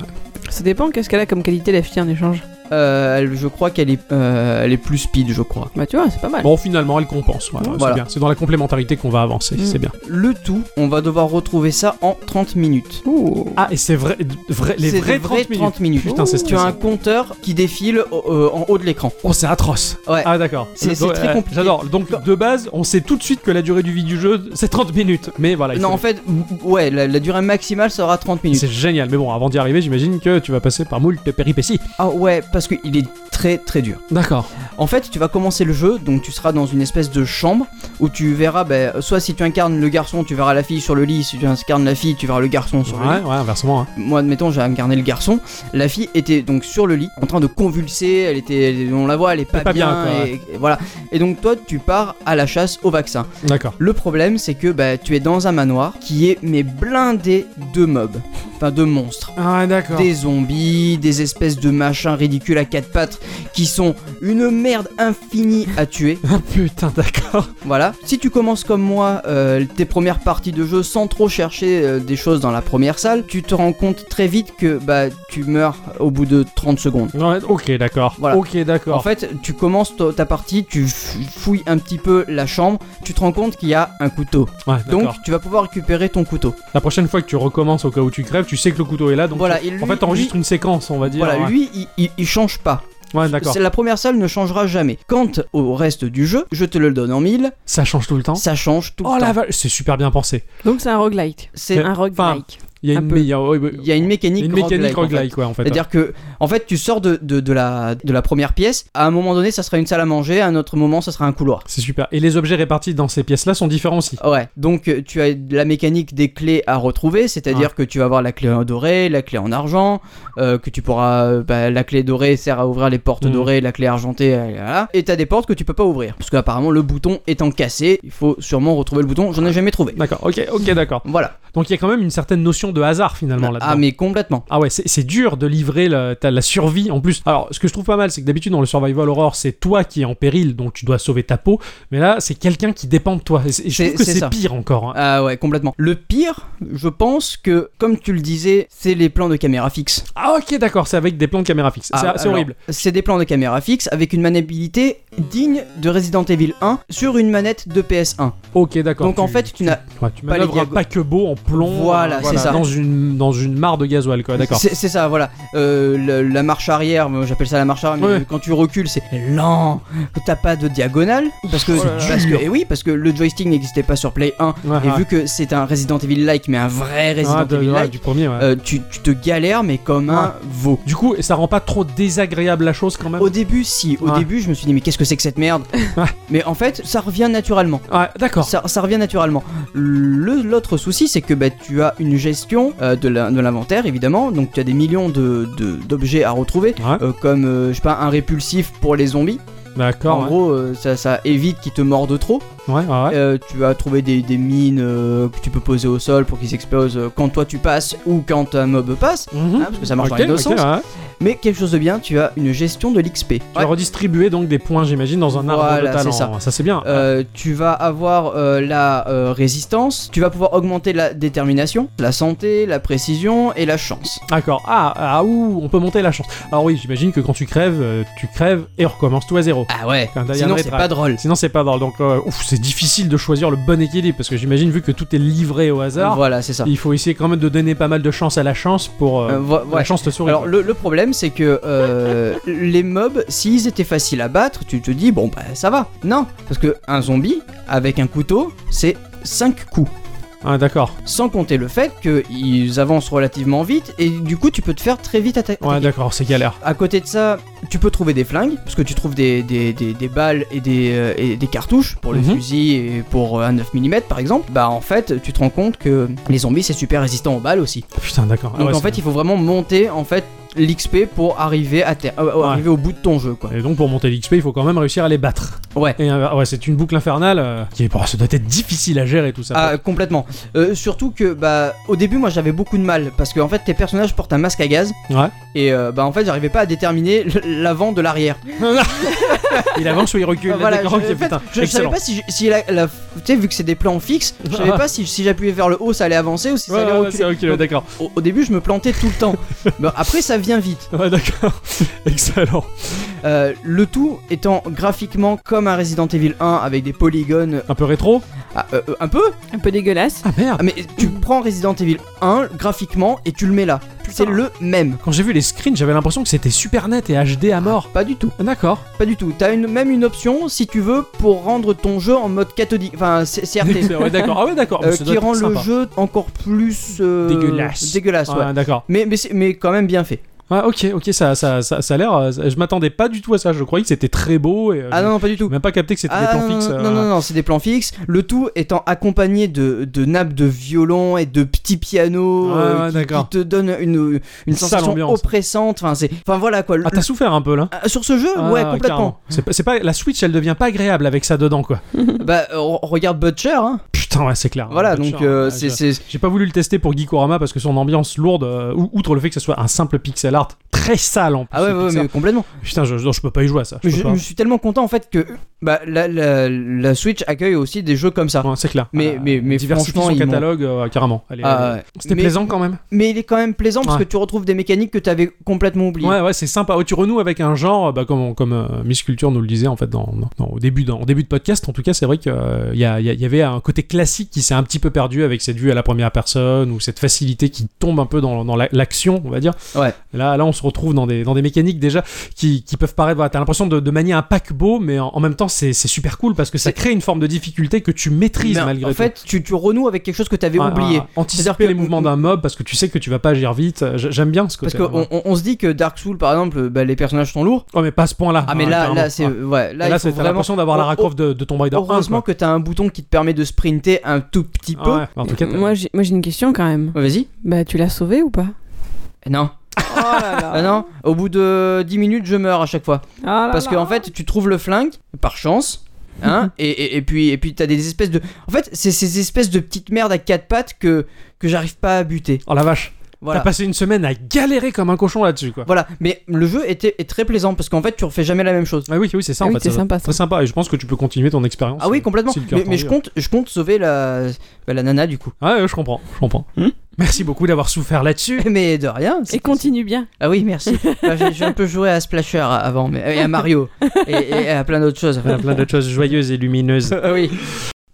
Ça dépend, qu'est-ce qu'elle a comme qualité la fille en échange? Euh, elle- je crois qu'elle est, euh, elle est plus speed, je crois. Bah tu vois, c'est pas mal. Bon, finalement, elle compense. Voilà, Voilà. C'est bien. C'est dans la complémentarité qu'on va avancer. Mm. C'est bien. Le tout, on va devoir retrouver ça en 30 minutes. Ouh. Ah, et c'est vrai, vrai- les C'est vrais des 30 minutes. 30 minutes. Putain, c'est Tu as un compteur qui défile euh, en haut de l'écran. Oh, c'est atroce. Ouais. Ah, d'accord. C'est- très euh, compliqué. J'adore. Donc, de base, on sait tout de suite que la durée du vie du jeu, c'est 30 minutes. Mais voilà. il non, faut- en fait, ouais, la, la durée maximale sera 30 minutes. C'est génial. Mais bon, avant d'y arriver, j'imagine que tu vas passer par moult péripéties. Ah ouais, parce qu'il est très très dur. D'accord. En fait, tu vas commencer le jeu, donc tu seras dans une espèce de chambre où tu verras, ben, soit si tu incarnes le garçon, tu verras la fille sur le lit, si tu incarnes la fille, tu verras le garçon sur le lit. ouais, inversement. hein. Moi, admettons, j'ai incarné le garçon. La fille était donc sur le lit, en train de convulser. Elle était, on la voit, elle est pas, pas bien, quoi, et, et voilà. Et donc toi, tu pars à la chasse au vaccin. D'accord. Le problème, c'est que bah, tu es dans un manoir qui est mais blindé de mobs, enfin de monstres. Ah, d'accord. Des zombies, des espèces de machins ridicules à quatre pattes qui sont une merde infinie à tuer. Ah, putain, d'accord. Voilà. Si tu commences comme moi euh, tes premières parties de jeu sans trop chercher euh, des choses dans la première salle, tu te rends compte très vite que bah tu meurs au bout de 30 secondes. Ouais, ok, d'accord. Voilà. Ok, d'accord. En fait, tu commences ta partie, tu fouilles un petit peu la chambre, tu te rends compte qu'il y a un couteau. Ouais, Donc tu vas pouvoir récupérer ton couteau. La prochaine fois que tu recommences au cas où tu crèves, tu sais que le couteau est là. Donc Voilà, tu- et lui- en fait, t'enregistres une séquence, on va dire. Voilà, ouais. lui, il, il- il change pas. Ouais, d'accord. C'est- La première salle ne changera jamais. Quant au reste du jeu, je te le donne en mille, Ça change tout le temps. ça change tout Oh le la temps. vache, c'est super bien pensé. Donc c'est un roguelike. C'est Un roguelike. Il y a Un une, peu. il y a- a une mécanique, une mécanique roguelike, en fait. en fait. C'est-à-dire que, en fait, tu sors de, de, de la, de la première pièce, à un moment donné, ça sera une salle à manger, à un autre moment, ça sera un couloir. C'est super. Et les objets répartis dans ces pièces-là sont différents aussi. Ouais, donc euh, tu as la mécanique des clés à retrouver, c'est-à-dire que tu vas avoir la clé en doré, la clé en argent, euh, que tu pourras. euh, bah, la clé dorée sert à ouvrir les portes Mhm. dorées, la clé argentée, euh, voilà. Et t'as des portes que tu peux pas ouvrir. Parce qu'apparemment, le bouton étant cassé, il faut sûrement retrouver le bouton, j'en ai jamais trouvé. D'accord, ok, ok, d'accord. Voilà. Donc il y a quand même une certaine notion de hasard finalement là-dedans. Ah, mais complètement. Ah ouais, c'est dur de livrer la, la survie en plus. Alors, ce que je trouve pas mal, c'est que d'habitude dans le survival horror, c'est toi qui es en péril, donc tu dois sauver ta peau. Mais là, c'est quelqu'un qui dépend de toi. Et je trouve que c'est pire encore. hein. Ah ouais, complètement. Le pire, je pense que, comme tu le disais, c'est les plans de caméra fixe. Ah ok, d'accord, c'est avec des plans de caméra fixe. C'est Ah, c'est horrible. C'est des plans de caméra fixe avec une maniabilité digne de Resident Evil 1 sur une manette de PS1. Ok, d'accord. Donc en fait, tu n'as ouais, tu pas manœuvres les un diago- paquebot en plomb. Voilà, euh, c'est ça. Dans une, dans une mare de gasoil, quoi, d'accord. C'est ça, voilà. Euh, la marche arrière, j'appelle ça la marche arrière, mais Ouais. quand tu recules, c'est lent. T'as pas de diagonale parce que, Oh parce que, et oui, parce que le joystick n'existait pas sur Play 1. Ouais, et ouais. vu que c'est un Resident Evil-like, mais un vrai Resident de- ouais, Evil-like, du premier, euh, tu, tu te galères, mais comme un veau. Du coup, ça rend pas trop désagréable la chose quand même? Au début, si. Au début, je me suis dit, mais qu'est-ce que c'est que cette merde? Mais en fait, ça revient naturellement. Ouais, d'accord. Ça, ça revient naturellement. Le- L'autre souci, c'est que bah, tu as une gestion euh, de l'inventaire, évidemment. Donc, tu as des millions de- de- d'objets à retrouver. Ouais, euh, comme, euh, je sais pas, un répulsif pour les zombies. d'accord. en ouais. gros, ça, ça évite qu'ils te mordent trop. Ouais, ouais, ouais. Euh, tu vas trouver des, des mines euh, que tu peux poser au sol pour qu'ils explosent euh, quand toi tu passes ou quand un mob passe. Mhm. hein, parce que ça marche dans les deux ok, sens. ouais. Mais quelque chose de bien, tu as une gestion de l'XP. Tu vas redistribuer donc des points, j'imagine, dans un arbre Voilà, de talent. ça. c'est bien. Euh, tu vas avoir la résistance, tu vas pouvoir augmenter la détermination, la santé, la précision et la chance. D'accord. Ah, ah, ouh, on peut monter la chance. Alors oui, j'imagine que quand tu crèves, tu crèves et on recommence tout à zéro. Ah ouais, sinon c'est pas drôle. Sinon, c'est pas drôle. Donc, ouf, c'est difficile de choisir le bon équilibre parce que j'imagine, vu que tout est livré au hasard, Voilà, c'est ça. il faut essayer quand même de donner pas mal de chance à la chance pour euh, Euh, vo- la ouais. chance te sourit. Alors le problème c'est que euh, les mobs, s'ils étaient faciles à battre, tu te dis bon bah ça va. Non, parce que un zombie avec un couteau, c'est 5 coups. Ah, d'accord. Sans compter le fait qu'ils avancent relativement vite et du coup tu peux te faire très vite atta- attaquer. Ouais, d'accord, c'est galère. À côté de ça, tu peux trouver des flingues, parce que tu trouves des, des, des, des balles et des, euh, et des cartouches pour le Mhm. fusil et pour euh, un 9 mm par exemple. Bah en fait, tu te rends compte que les zombies c'est super résistant aux balles aussi. Putain, d'accord. Ah Donc ouais, en fait, il faut vraiment monter en fait l'XP pour arriver à ter- euh, arriver au bout de ton jeu quoi. Et donc pour monter l'XP, il faut quand même réussir à les battre. Ouais. Et euh, ouais, c'est une boucle infernale euh, qui est, bon, ça doit être difficile à gérer tout ça. Ah, complètement. Euh, surtout que bah au début moi j'avais beaucoup de mal parce que en fait tes personnages portent un masque à gaz Ouais. et euh, bah en fait j'arrivais pas à déterminer l'avant de l'arrière. Il avance ou il recule. Voilà, je, en fait, putain, je- je savais pas si, si la, la- tu sais vu que c'est des plans fixes, je savais pas si, si j'appuyais vers le haut ça allait avancer ou si ça allait ouais, reculer. c'est ok, ouais, Donc, d'accord. au, au début je me plantais tout le temps. Bon, après ça vient vite. Ouais, d'accord. Excellent. Euh, le tout étant graphiquement comme un Resident Evil 1 avec des polygones Un peu rétro? Ah, euh, euh, un peu? Un peu dégueulasse. Ah merde Ah, mais tu prends Resident Evil 1 graphiquement et tu le mets là. C'est le même. Quand j'ai vu les screens, j'avais l'impression que c'était super net et HD à mort. Pas du tout. Ah, D'accord. Pas du tout. T'as une, même une option si tu veux pour rendre ton jeu en mode cathodique, enfin CRT, ouais, d'accord. Ah ouais, d'accord. euh, qui rend le sympa. jeu encore plus euh, Dégueulasse. Dégueulasse, ouais. Ouais, d'accord. Mais mais, c'est- mais quand même bien fait. Ah, ok, ok, ça, ça, ça, ça a l'air. euh, Je m'attendais pas du tout à ça. Je croyais que c'était très beau et. euh, Ah non, non, pas du tout. Même pas capté que c'était Ah, des plans non, fixes. non, euh, non, non, non, c'est des plans fixes. Le tout étant accompagné de, de nappes de violon et de petits pianos Ouais, euh, qui- te donnent une, une sensation oppressante. Enfin, c'est, enfin voilà quoi. Le- Ah, t'as souffert un peu là Ah, sur ce jeu, Ah, ouais, complètement. C'est pas, la Switch, elle devient pas agréable avec ça dedans, quoi. Bah, regarde Butcher, hein. Putain, ouais, c'est clair. Voilà, Butcher, donc euh, c'est, J'ai pas voulu le tester pour Geekorama parce que son ambiance lourde, euh, ou- outre le fait que ce soit un simple pixel art très sale en plus. ah ouais, ouais, mais complètement. Putain, je, je, je peux pas y jouer à ça. Je suis tellement content en fait que bah, la, la, la Switch accueille aussi des jeux comme ça. Ouais, c'est clair. Mais- mais- mais diversifie franchement, son catalogue euh, carrément. Ah, ouais. C'était Mais- plaisant quand même. Mais il est quand même plaisant parce que tu retrouves des mécaniques que tu avais complètement oubliées. Ouais, ouais, c'est sympa. Oh, tu renoues avec un genre, bah, comme, comme euh, Miss Culture nous le disait en fait dans, au, début, dans, au début de podcast. En tout cas, c'est vrai qu'il y, a- y a- y avait un côté classique qui s'est un petit peu perdu avec cette vue à la première personne ou cette facilité qui tombe un peu dans, dans la- l'action, on va dire. Ouais. Là, là, on se retrouve dans des, dans des mécaniques déjà qui, qui peuvent paraître. Voilà, T'as l'impression de, de manier un paquebot, mais en, en même temps, c'est c'est super cool parce que ça crée une forme de difficulté que tu maîtrises malgré en tout. fait, tu, tu renoues avec quelque chose que tu avais oublié. ouais, anticiper que- les mouvements d'un mob parce que tu sais que tu vas pas agir vite. J'aime bien ce Parce côté. qu'on on, on se dit que Dark Souls, par exemple, bah, les personnages sont lourds. Oh, mais pas à ce point-là. Ah, mais là, là, c'est Ouais. ouais, là, c'est- vraiment. l'impression d'avoir la Croft de, de Tomb Raider 1. Heureusement que t'as un bouton qui te permet de sprinter un tout petit peu. Ah ouais, en tout cas, t'as- Moi, j'ai moi, j'ai une question quand même. Vas-y. Bah, tu l'as sauvé ou pas? Non. Oh là là. Ah non. Au bout de 10 minutes, je meurs à chaque fois. Ah là Parce qu'en fait, tu trouves le flingue, par chance. Hein, et, et, et puis et puis t'as des espèces de en fait c'est ces espèces de petites merdes à quatre pattes que que j'arrive pas à buter Oh la vache. voilà T'as passé une semaine à galérer comme un cochon là-dessus, quoi. voilà mais le jeu était est très plaisant parce qu'en fait tu refais jamais la même chose Ah oui, oui, c'est ça Ah en oui, fait. c'est sympa, ça. Très sympa. Et je pense que tu peux continuer ton expérience. ah oui euh, complètement si mais, je compte je compte sauver la bah, la nana du coup Ah ouais, je comprends, je comprends. Hmm Merci beaucoup d'avoir souffert là-dessus. mais de rien Et continue bien. ah oui merci Bah, j'ai j'ai un peu joué à Splasher avant mais et à Mario et, et à plein d'autres choses Voilà, plein d'autres choses joyeuses et lumineuses. ah oui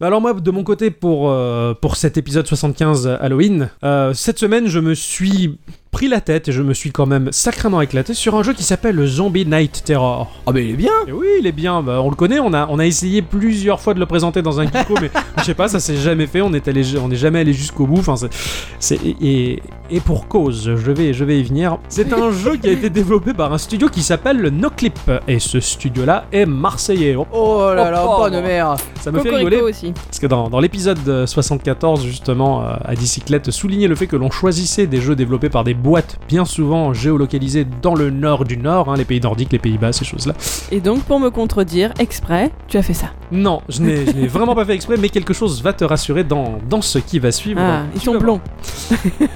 Bah alors moi, de mon côté, pour, euh, pour cet épisode 75 Halloween, euh, cette semaine, je me suis pris la tête et je me suis quand même sacrément éclaté sur un jeu qui s'appelle le Zombie Night Terror. ah mais il est bien Et oui, il est bien, bah, on le connaît, on a, on a essayé plusieurs fois de le présenter dans un Geeko, mais je sais pas, ça s'est jamais fait, on est, allé, on est jamais allé jusqu'au bout, enfin, c'est, c'est- et, et pour cause, je vais, je vais y venir. C'est un jeu qui a été développé par un studio qui s'appelle le Noclip, et ce studio-là est marseillais. Oh, oh là là Oh, bonne oh. mère ça me fait rigoler, aussi. parce que dans, dans l'épisode euh, 74, justement, euh, à Dicyclette soulignait le fait que l'on choisissait des jeux développés par des boîtes bien souvent géolocalisées dans le nord du nord, hein, les pays nordiques, les Pays-Bas, ces choses-là. Et donc, pour me contredire, exprès, tu as fait ça. Non, je n'ai vraiment pas fait exprès, mais quelque chose va te rassurer dans, dans ce qui va suivre. Ah, ils sont blonds.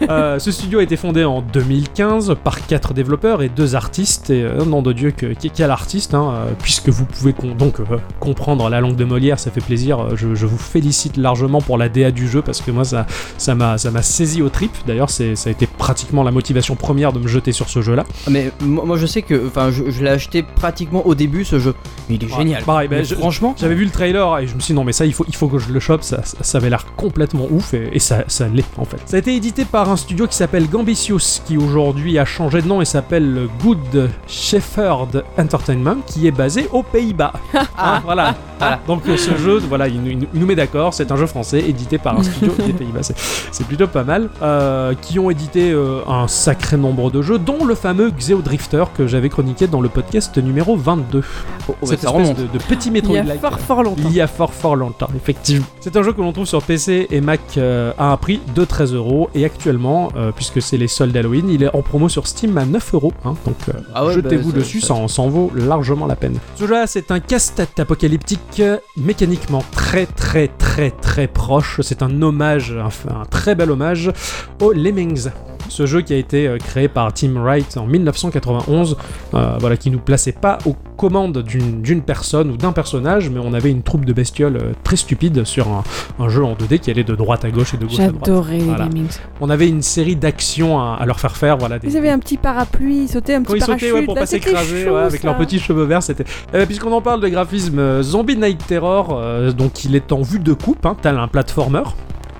Euh, ce studio a été fondé en 2015 par quatre développeurs et deux artistes. Et euh, nom de Dieu, que, quel artiste, hein, euh, puisque vous pouvez con- donc euh, comprendre la langue de Molière, ça fait plaisir. Je, je vous félicite largement pour la DA du jeu parce que moi ça m'a ça saisi au trip. D'ailleurs, ça a été pratiquement la motivation première de me jeter sur ce jeu-là. Mais moi, moi, je sais que, enfin, je, je l'ai acheté pratiquement au début ce jeu. Mais il est génial. Pareil, ben, je- franchement, J'avais vu le trailer et je me suis dit non mais ça il faut, il faut que je le chope, ça, ça, ça avait l'air complètement ouf et, et ça, ça l'est en fait. Ça a été édité par un studio qui s'appelle Gambitious qui aujourd'hui a changé de nom et s'appelle Good Shepherd Entertainment qui est basé aux Pays-Bas. Hein, voilà. Voilà. Donc euh, ce jeu, voilà, il, nous- il nous- il nous met d'accord, c'est un jeu français édité par un studio des Pays-Bas, c'est- c'est plutôt pas mal. Euh, qui ont édité euh, un sacré nombre de jeux, dont le fameux Xeo Drifter que j'avais chroniqué dans le podcast numéro 22. oh, oh, Cette espèce de, de petit Il y a Metroid-like. fort fort longtemps. Il y a fort fort longtemps, effectivement. C'est un jeu que l'on trouve sur PC et Mac euh, à un prix de 13 euros et actuellement, euh, puisque c'est les soldes d'Halloween, il est en promo sur Steam à 9 euros. hein, donc euh, Ah ouais, jetez-vous bah, dessus, ça- ça, en s'en vaut largement la peine. Ce jeu-là, c'est un casse-tête apocalyptique mécaniquement très très très très proche. C'est un hommage, un, un très bel hommage aux Lemmings. Ce jeu qui a été euh, créé par Tim Wright en 1991, euh, voilà, qui nous plaçait pas aux commandes d'une personne ou d'un personnage, mais on avait une troupe de bestioles euh, très stupides sur un, un jeu en 2D qui allait de droite à gauche et de gauche à droite. J'adorais les Voilà. On avait une série d'actions à, à leur faire faire, voilà. Des, Ils avaient un petit parapluie, ils sautaient un quand petit ils parachute. sautaient ouais, pour pas s'écraser ouais, avec ça. leurs petits cheveux verts, c'était. Puisqu'on en parle de graphisme, Zombie Night Terror, donc il est en vue de coupe, hein, tel un platformer.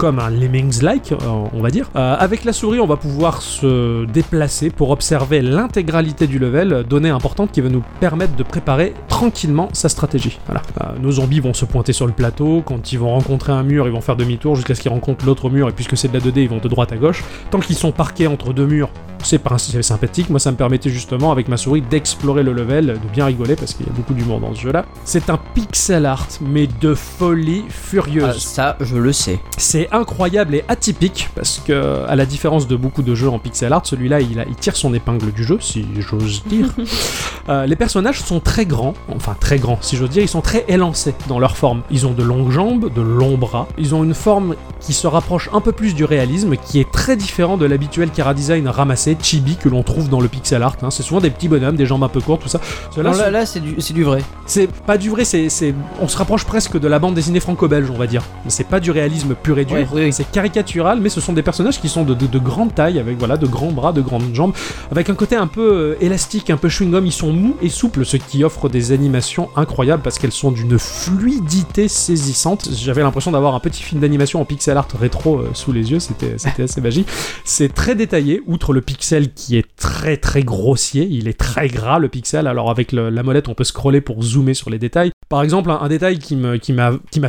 Comme un Lemmings-like, euh, on va dire. Euh, avec la souris, on va pouvoir se déplacer pour observer l'intégralité du level, donnée importante qui va nous permettre de préparer tranquillement sa stratégie. Voilà. Euh, nos zombies vont se pointer sur le plateau, quand ils vont rencontrer un mur, ils vont faire demi-tour jusqu'à ce qu'ils rencontrent l'autre mur, et puisque c'est de la 2D, ils vont de droite à gauche. Tant qu'ils sont parqués entre deux murs, c'est sympathique. Moi, ça me permettait justement, avec ma souris, d'explorer le level, de bien rigoler parce qu'il y a beaucoup d'humour dans ce jeu-là. C'est un pixel art, mais de folie Ah, furieuse. ça, je le sais. C'est incroyable et atypique parce que, à la différence de beaucoup de jeux en pixel art, celui-là il, tire son épingle du jeu, si j'ose dire. Euh, les personnages sont très grands, enfin très grands, si j'ose dire, ils sont très élancés dans leur forme. Ils ont de longues jambes, de longs bras. Ils ont une forme qui se rapproche un peu plus du réalisme, qui est très différent de l'habituel Cara Design ramassé, chibi que l'on trouve dans le pixel art. hein. C'est souvent des petits bonhommes, des jambes un peu courtes, tout ça. Ceux-là Non, sont- là, c'est du, vrai. c'est pas du vrai, c'est, on se rapproche presque de la bande dessinée franco-belge, on va dire. Mais c'est pas du réalisme pur et dur, Ouais, oui, oui. c'est caricatural, mais ce sont des personnages qui sont de, de- de grande taille, avec voilà, de grands bras, de grandes jambes, avec un côté un peu euh, élastique, un peu chewing-gum. Ils sont mous et souples, ce qui offre des animations incroyables parce qu'elles sont d'une fluidité saisissante. J'avais l'impression d'avoir un petit film d'animation en pixel art rétro euh, sous les yeux, c'était, c'était assez magique. C'est très détaillé, outre le pixel qui est très très grossier, il est très gras le pixel, alors avec le- la molette on peut scroller pour zoomer sur les détails. Par exemple, un, un détail qui m'a qui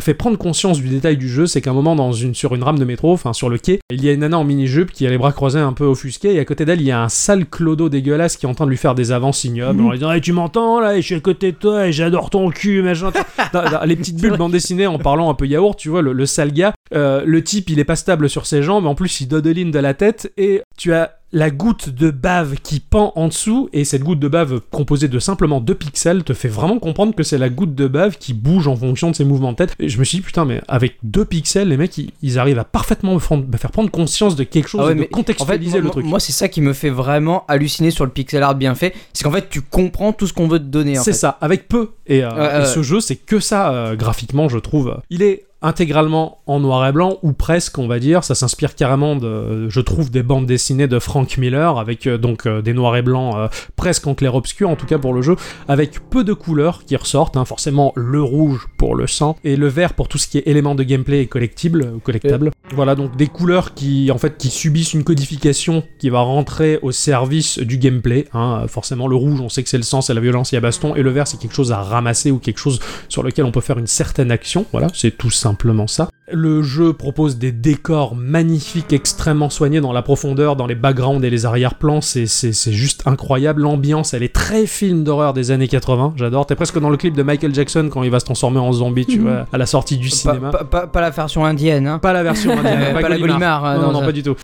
fait prendre conscience du détail du jeu, c'est qu'à un moment dans une, sur une rame de métro, enfin sur le quai, il y a une nana en mini-jupe qui a les bras croisés un peu offusqués, et à côté d'elle il y a un sale clodo dégueulasse qui est en train de lui faire des avances ignobles, en lui disant hey, tu m'entends là, et je suis à côté de toi, et j'adore ton cul, machin. Dans- dans les petites bulles bande dessinée en parlant un peu yaourt, tu vois, le, le sale gars, euh, le type il est pas stable sur ses jambes, en plus il dodeline de la tête, et tu as la goutte de bave qui pend en dessous, et cette goutte de bave composée de simplement deux pixels te fait vraiment comprendre que c'est la goutte de bave qui bouge en fonction de ses mouvements de tête. Et je me suis dit, putain, mais avec deux pixels, les mecs, ils, ils arrivent à parfaitement me, faire prendre conscience de quelque chose Ah ouais, et de mais En fait, contextualiser le truc. moi, c'est ça qui me fait vraiment halluciner sur le pixel art bien fait. C'est qu'en fait, tu comprends tout ce qu'on veut te donner. C'est ça, avec peu. Et, euh, et ce jeu, c'est que ça, euh, graphiquement, je trouve. Il est intégralement en noir et blanc, ou presque, on va dire. Ça s'inspire carrément, de, je trouve, des bandes dessinées de Frank Miller, avec euh, donc euh, des noirs et blancs euh, presque en clair-obscur, en tout cas pour le jeu, avec peu de couleurs qui ressortent. hein. forcément, le rouge pour le sang, et le vert pour tout ce qui est éléments de gameplay et collectible, ou collectable. Voilà, donc des couleurs qui, en fait, qui subissent une codification qui va rentrer au service du gameplay. hein. Forcément, le rouge, on sait que c'est le sang, c'est la violence, il y a baston, et le vert, c'est quelque chose à ramasser ou quelque chose sur lequel on peut faire une certaine action. Voilà, c'est tout simplement ça. Le jeu propose des décors magnifiques, extrêmement soignés dans la profondeur, dans les backgrounds et les arrière-plans. C'est, c'est, c'est juste incroyable. L'ambiance, elle est très film d'horreur des années 80. J'adore. T'es presque dans le clip de Michael Jackson quand il va se transformer en zombie, tu vois, à la sortie du cinéma. pas- pas- pas la version indienne. Hein. Pas la version indienne, Euh, pas la Gallimard. Gallimard, hein, non, non, pas du tout.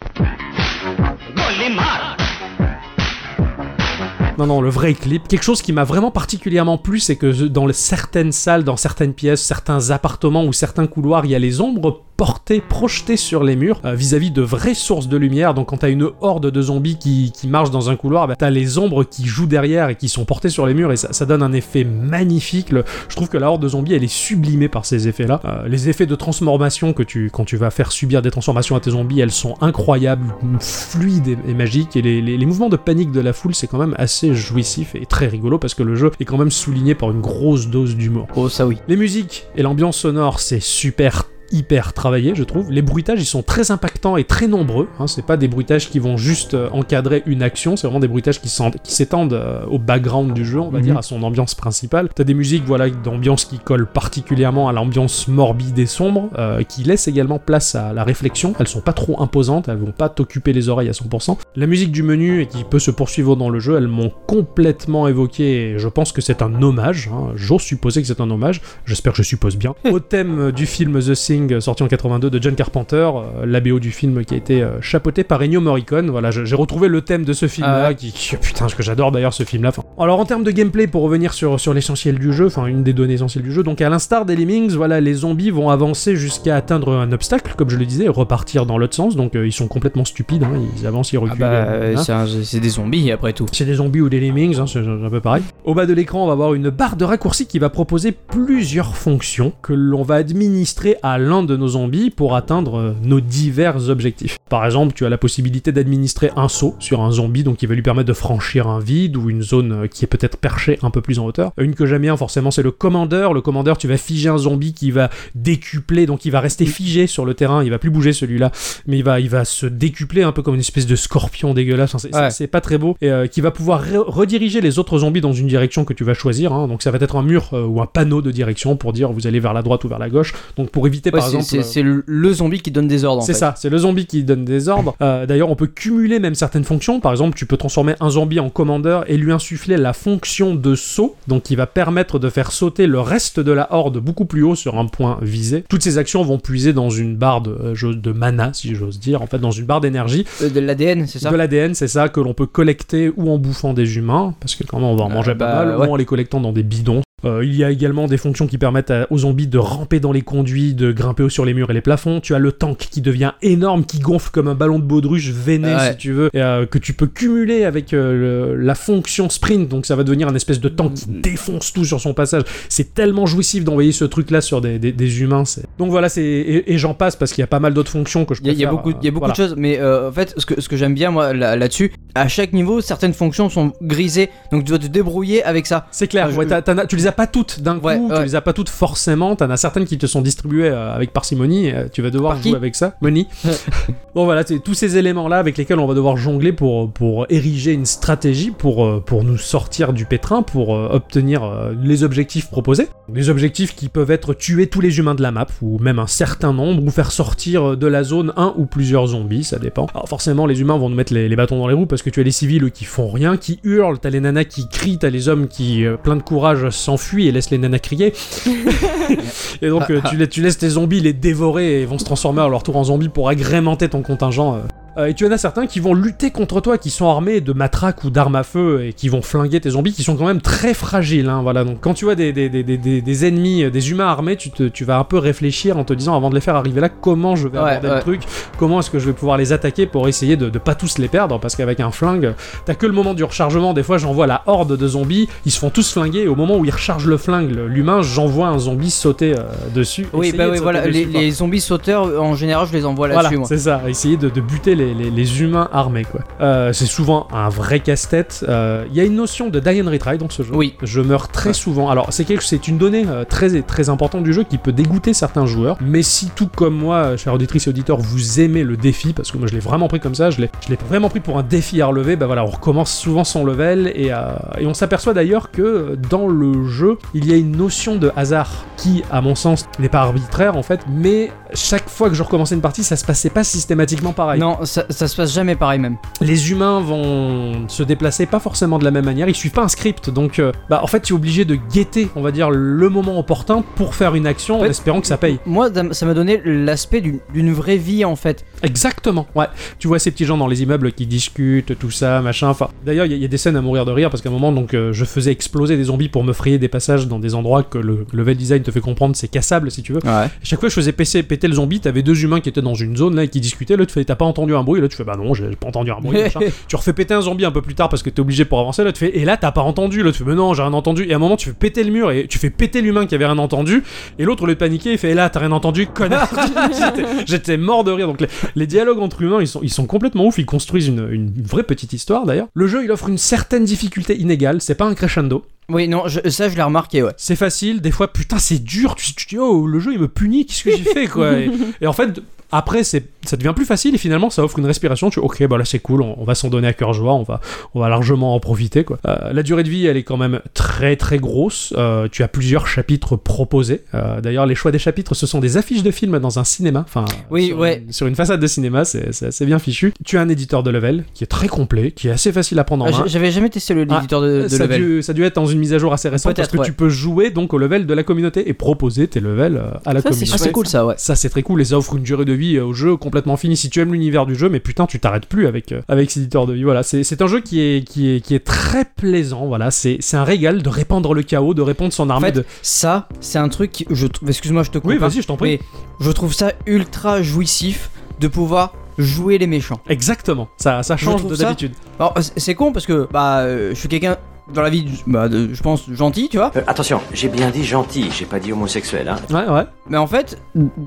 Non, non, le vrai clip. Quelque chose qui m'a vraiment particulièrement plu, c'est que dans certaines salles, dans certaines pièces, certains appartements ou certains couloirs, il y a les ombres portés, projetés sur les murs euh, vis-à-vis de vraies sources de lumière. Donc quand t'as une horde de zombies qui, qui marche dans un couloir, bah, t'as les ombres qui jouent derrière et qui sont portées sur les murs et ça, ça donne un effet magnifique. Le- je trouve que la horde de zombies, elle est sublimée par ces effets-là. Euh, les effets de transformation que tu, quand tu vas faire subir des transformations à tes zombies, elles sont incroyables, fluides et, et magiques. Et les, les- les mouvements de panique de la foule, c'est quand même assez jouissif et très rigolo parce que le jeu est quand même souligné par une grosse dose d'humour. Oh, ça oui. Les musiques et l'ambiance sonore, c'est super hyper travaillé, je trouve. Les bruitages, ils sont très impactants et très nombreux. Hein, c'est pas des bruitages qui vont juste euh, encadrer une action, c'est vraiment des bruitages qui s'étendent euh, au background du jeu, on va Mhm. dire, à son ambiance principale. T'as des musiques, voilà, d'ambiance qui collent particulièrement à l'ambiance morbide et sombre, euh, qui laissent également place à la réflexion. Elles sont pas trop imposantes, elles vont pas t'occuper les oreilles à 100%. La musique du menu et qui peut se poursuivre dans le jeu, elles m'ont complètement évoqué. Et je pense que c'est un hommage. hein. J'ose supposer que c'est un hommage. J'espère que je suppose bien. Au thème du film The Thing euh, sorti en 82 de John Carpenter, euh, la BO du film qui a été euh, chapeauté par Ennio Morricone. Voilà, j'ai retrouvé le thème de ce film-là, Ah qui, qui- putain, ce que j'adore d'ailleurs ce film-là. Enfin, alors en termes de gameplay, pour revenir sur, sur l'essentiel du jeu, enfin une des données essentielles du jeu, donc à l'instar des Lemmings, voilà, les zombies vont avancer jusqu'à atteindre un obstacle, comme je le disais, et repartir dans l'autre sens. Donc euh, ils sont complètement stupides, hein, ils avancent, ils Ah reculent. bah, hein. c'est des zombies après tout. C'est des zombies ou des lemmings, hein, c'est un peu pareil. Au bas de l'écran, on va avoir une barre de raccourci qui va proposer plusieurs fonctions que l'on va administrer à l'un de nos zombies pour atteindre euh, nos divers objectifs. Par exemple, tu as la possibilité d'administrer un saut sur un zombie, donc qui va lui permettre de franchir un vide ou une zone euh, qui est peut-être perchée un peu plus en hauteur. Une que j'aime bien, forcément, c'est le commandeur. Le commandeur, tu vas figer un zombie qui va décupler, donc il va rester figé sur le terrain, il va plus bouger celui-là mais il va, il va se décupler un peu comme une espèce de scorpion dégueulasse. Enfin, c'est, Ouais. pas très beau. Et euh, qui va pouvoir re- rediriger les autres zombies dans une direction que tu vas choisir. hein. Donc ça va être un mur euh, ou un panneau de direction pour dire vous allez vers la droite ou vers la gauche. Donc pour éviter Ouais, par c'est- exemple. c'est euh, le zombie qui donne des ordres c'est ça, c'est le zombie qui donne des ordres. Euh, D'ailleurs, on peut cumuler même certaines fonctions. Par exemple, tu peux transformer un zombie en commandeur et lui insuffler la fonction de saut, donc qui va permettre de faire sauter le reste de la horde beaucoup plus haut sur un point visé. Toutes ces actions vont puiser dans une barre de, euh, de mana, si j'ose dire, en fait, dans une barre d'énergie. Euh, de l'ADN, c'est ça De l'ADN, c'est ça, que l'on peut collecter ou en bouffant des humains, parce que quand même on va en manger bah, pas mal, ouais. ou en les collectant dans des bidons. Euh, il y a également des fonctions qui permettent à- aux zombies de ramper dans les conduits, de grimper sur les murs et les plafonds. Tu as le tank qui devient énorme, qui gonfle comme un ballon de baudruche veiné Ouais. si tu veux, et, euh, que tu peux cumuler avec euh, le- la fonction sprint, donc ça va devenir un espèce de tank qui défonce tout sur son passage. C'est tellement jouissif d'envoyer ce truc-là sur des, des- des humains. Donc voilà, c'est et, et j'en passe parce qu'il y a pas mal d'autres fonctions que je Il y a, il y a préfère, beaucoup, il y a beaucoup voilà. de choses, mais en fait, ce que, ce que j'aime bien moi là- là-dessus, à chaque niveau, certaines fonctions sont grisées, donc tu dois te débrouiller avec ça. C'est clair, je- ouais, t'en as- tu les as pas toutes d'un coup, Ouais, tu ouais. les as pas toutes forcément, t'en as certaines qui te sont distribuées euh, avec parcimonie, euh, tu vas devoir Par jouer avec ça, money. bon voilà, c'est tous ces éléments-là avec lesquels on va devoir jongler pour, pour ériger une stratégie, pour, euh, pour nous sortir du pétrin, pour obtenir les objectifs proposés. Les objectifs qui peuvent être tuer tous les humains de la map, ou même un certain nombre, ou faire sortir de la zone un ou plusieurs zombies, ça dépend. Alors forcément, les humains vont nous mettre les, les bâtons dans les roues parce que tu as les civils qui font rien, qui hurlent, t'as les nanas qui crient, t'as les hommes qui, euh, plein de courage, s'enfuient et laissent les nanas crier. et donc euh, tu, la- tu laisses tes zombies les dévorer et vont se transformer à leur tour en zombies pour agrémenter ton contingent. Euh. Et tu en as certains qui vont lutter contre toi, qui sont armés de matraques ou d'armes à feu et qui vont flinguer tes zombies, qui sont quand même très fragiles. hein, voilà. Donc quand tu vois des, des, des, des, ennemis, euh, des humains armés, tu, te, tu vas un peu réfléchir en te disant avant de les faire arriver là, comment je vais Ouais, aborder le ouais. truc, comment est-ce que je vais pouvoir les attaquer pour essayer de, de pas tous les perdre, parce qu'avec un flingue, t'as que le moment du rechargement. Des fois, j'envoie la horde de zombies, ils se font tous flinguer, et au moment où ils rechargent le flingue, le- l'humain, j'envoie un zombie sauter euh, dessus. Oui, bah oui, voilà, les, dessus, les zombies sauteurs, en général, je les envoie là-dessus, Voilà, c'est ça, essayer de, de buter les, les- les humains armés, quoi. Euh, c'est souvent un vrai casse-tête. Euh, Il y a une notion de die and retry dans ce jeu. Oui. Je meurs très souvent. Alors, c'est quelque, c'est une donnée euh, très très importante du jeu qui peut dégoûter certains joueurs. Mais si tout comme moi, euh, chers auditrices et auditeurs, vous aimez le défi, parce que moi je l'ai vraiment pris comme ça, je l'ai, je l'ai vraiment pris pour un défi à relever. Bah voilà, on recommence souvent son level et, euh, et on s'aperçoit d'ailleurs que euh, dans le jeu, il y a une notion de hasard qui, à mon sens, n'est pas arbitraire en fait, mais chaque fois que je recommençais une partie, ça se passait pas systématiquement pareil. Non, ça, ça se passe jamais pareil même. les humains vont se déplacer pas forcément de la même manière, ils suivent pas un script, donc euh, bah, en fait tu es obligé de guetter, on va dire, le moment opportun pour faire une action en espérant que ça paye. Moi, ça m'a donné l'aspect d'une vraie vie en fait. Exactement, ouais. Tu vois ces petits gens dans les immeubles qui discutent, tout ça, machin. Enfin, d'ailleurs, il y, a- il y a des scènes à mourir de rire parce qu'à un moment, donc, euh, je faisais exploser des zombies pour me frayer des passages dans des endroits que le level design te fait comprendre, c'est cassable si tu veux. Ouais. Chaque fois que je faisais péter, péter le zombie, t'avais deux humains qui étaient dans une zone là et qui discutaient. L'autre T'as pas entendu un bruit Là, tu fais Bah non, j'ai pas entendu un bruit. tu refais péter un zombie un peu plus tard parce que t'es obligé pour avancer. Là, tu fais Et là, t'as pas entendu. L'autre fait Mais non, j'ai rien entendu. Et à un moment, tu fais péter le mur et tu fais péter l'humain qui avait rien entendu. Et l'autre, au lieu de paniquer, il fait Et là, t'as rien entendu, connard J'étais- mort de rire. Donc, les, les dialogues entre humains, ils sont, ils sont complètement ouf. Ils construisent une, une vraie petite histoire d'ailleurs. Le jeu, il offre une certaine difficulté inégale. C'est pas un crescendo. Oui, non, je- ça je l'ai remarqué, ouais. C'est facile, des fois, putain, c'est dur. Tu, tu te dis, oh, le jeu, il me punit, qu'est-ce que j'ai fait, quoi? Et, et en fait, après, c'est, ça devient plus facile et finalement, ça offre une respiration. Tu ok, bah là, c'est cool, on, on va s'en donner à cœur joie, on va, on va largement en profiter, quoi. Euh, la durée de vie, elle est quand même très, très grosse. Euh, tu as plusieurs chapitres proposés. Euh, d'ailleurs, les choix des chapitres, ce sont des affiches de films dans un cinéma. Enfin, Oui, sur, ouais. une, sur une façade de cinéma, c'est, assez bien fichu. Tu as un éditeur de level qui est très complet, qui est assez facile à prendre en Ah, main. J'avais jamais testé le- Ah, l'éditeur de, de ça, a level. dû, ça a dû être dans une mise à jour assez récente parce que ouais. tu peux jouer donc au level de la communauté et proposer tes levels à la Ça, communauté. Ah, c'est cool ça, ouais. Ça c'est très cool et ça offre une durée de vie au jeu complètement finie si tu aimes l'univers du jeu mais putain tu t'arrêtes plus avec euh, avec cet éditeur de vie voilà c'est c'est un jeu qui est qui est qui est très plaisant voilà c'est c'est un régal de répandre le chaos de répondre son En armée fait, de ça, c'est un truc, qui- je trouve. Excuse-moi, je te coupe. oui hein, vas-y je t'en prie Mais je trouve ça ultra jouissif de pouvoir jouer les méchants. exactement ça ça change de d'habitude Alors, c'est con parce que bah, euh, je suis quelqu'un dans la vie, bah, de- je pense gentil, tu vois. Euh, attention, j'ai bien dit gentil, j'ai pas dit homosexuel, hein. ouais ouais Mais en fait,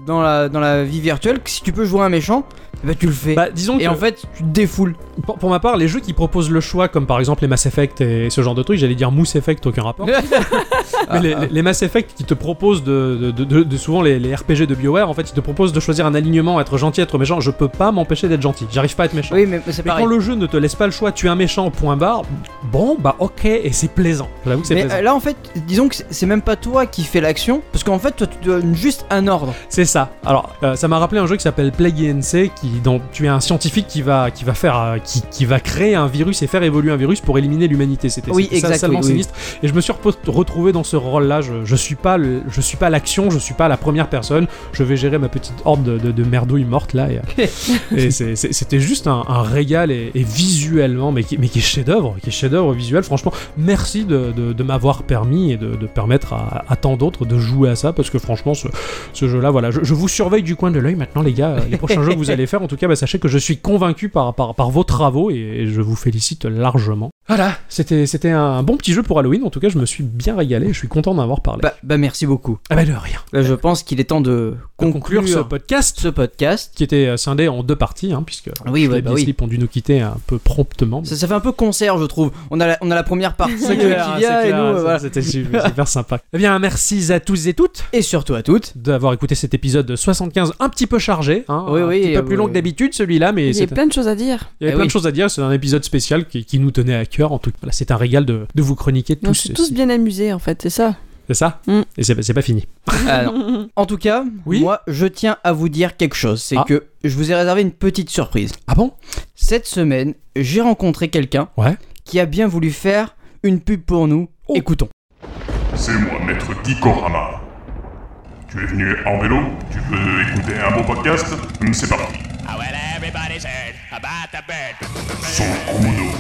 dans la, dans la vie virtuelle, si tu peux jouer un méchant, bah tu le fais. bah disons et que en fait, tu te défoules. pour, pour ma part les jeux qui proposent le choix comme par exemple les Mass Effect et ce genre de trucs j'allais dire Mousse Effect aucun rapport Mais les, Mass Effect qui te proposent de, de, de- de- de- souvent les, les RPG de BioWare, en fait, ils te proposent de choisir un alignement, être gentil, être méchant. Je peux pas m'empêcher d'être gentil. J'arrive pas à être méchant. oui, mais, mais quand le jeu ne te laisse pas le choix, tu es un méchant, point barre, bon, bah ok, et c'est plaisant. J'avoue que c'est Mais plaisant. euh, là, en fait, disons que c'est- même pas toi qui fais l'action, parce qu'en fait, toi, tu donnes juste un ordre. C'est ça. Alors, euh, ça m'a rappelé un jeu qui s'appelle Plague INC, qui, dont tu es un scientifique qui va, qui va faire, euh, qui, qui va créer un virus et faire évoluer un virus pour éliminer l'humanité. C'était Oui, c'était ça, exact, salement oui, oui. sinistre. Et je me suis retrouvé dans ce rôle-là. Je, je suis pas, le- je suis pas l'action, je suis pas la première personne. Je vais gérer ma petite horde de, de, de merdouilles mortes là. Et, c'était juste un, un régal et, et visuellement, mais qui, mais qui est chef-d'œuvre, qui est chef-d'œuvre visuel. Franchement, merci de, m'avoir permis et de, permettre à, à tant d'autres de jouer à ça parce que franchement, ce, ce jeu-là, voilà, je, je vous surveille du coin de l'œil maintenant, les gars. Les prochains jeux que vous allez faire, en tout cas, bah, sachez que je suis convaincu par, par, par vos travaux et, et je vous félicite largement. Voilà, c'était c'était un bon petit jeu pour Halloween. En tout cas, je me suis bien régalé. Je suis content d'en avoir parlé. Bah, bah merci beaucoup. ah bah de rien. Là, je pense qu'il est temps de conclure, conclure ce podcast ce podcast. qui était euh, scindé en deux parties, hein, puisque Oui, Schlep ouais, et bah oui. Ont dû nous quitter un peu promptement. Ça, ça fait un peu concert, je trouve. On a la, on a la première partie qui vient c'est et clair, nous, ça, voilà. C'était super, sympa. Eh bien, merci à tous et toutes Et surtout à toutes. d'avoir écouté cet épisode de 75 un petit peu chargé, hein, Oui, un oui, petit peu euh, plus long que d'habitude celui-là, mais Il y a plein de choses à dire. il y avait Eh plein de choses à dire. C'est un épisode spécial qui, qui nous tenait à cœur. En tout cas, voilà, c'est un régal de, de vous chroniquer On tous. s'est tous bien amusés en fait, c'est ça. C'est ça Mm. Et c'est c'est pas fini. Ah, non. En tout cas, Oui moi, je tiens à vous dire quelque chose. C'est Ah. que je vous ai réservé une petite surprise. Ah bon? Cette semaine, j'ai rencontré quelqu'un Ouais. qui a bien voulu faire une pub pour nous. Oh. Écoutons. C'est moi, maître Gikorama. Tu es venu en vélo? Tu veux écouter un beau podcast? Hum, C'est parti. Son Kudo.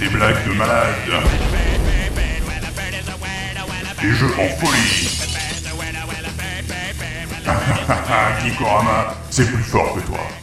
Des blagues de malade. Des jeux en folie. Gikorama, c'est plus fort que toi.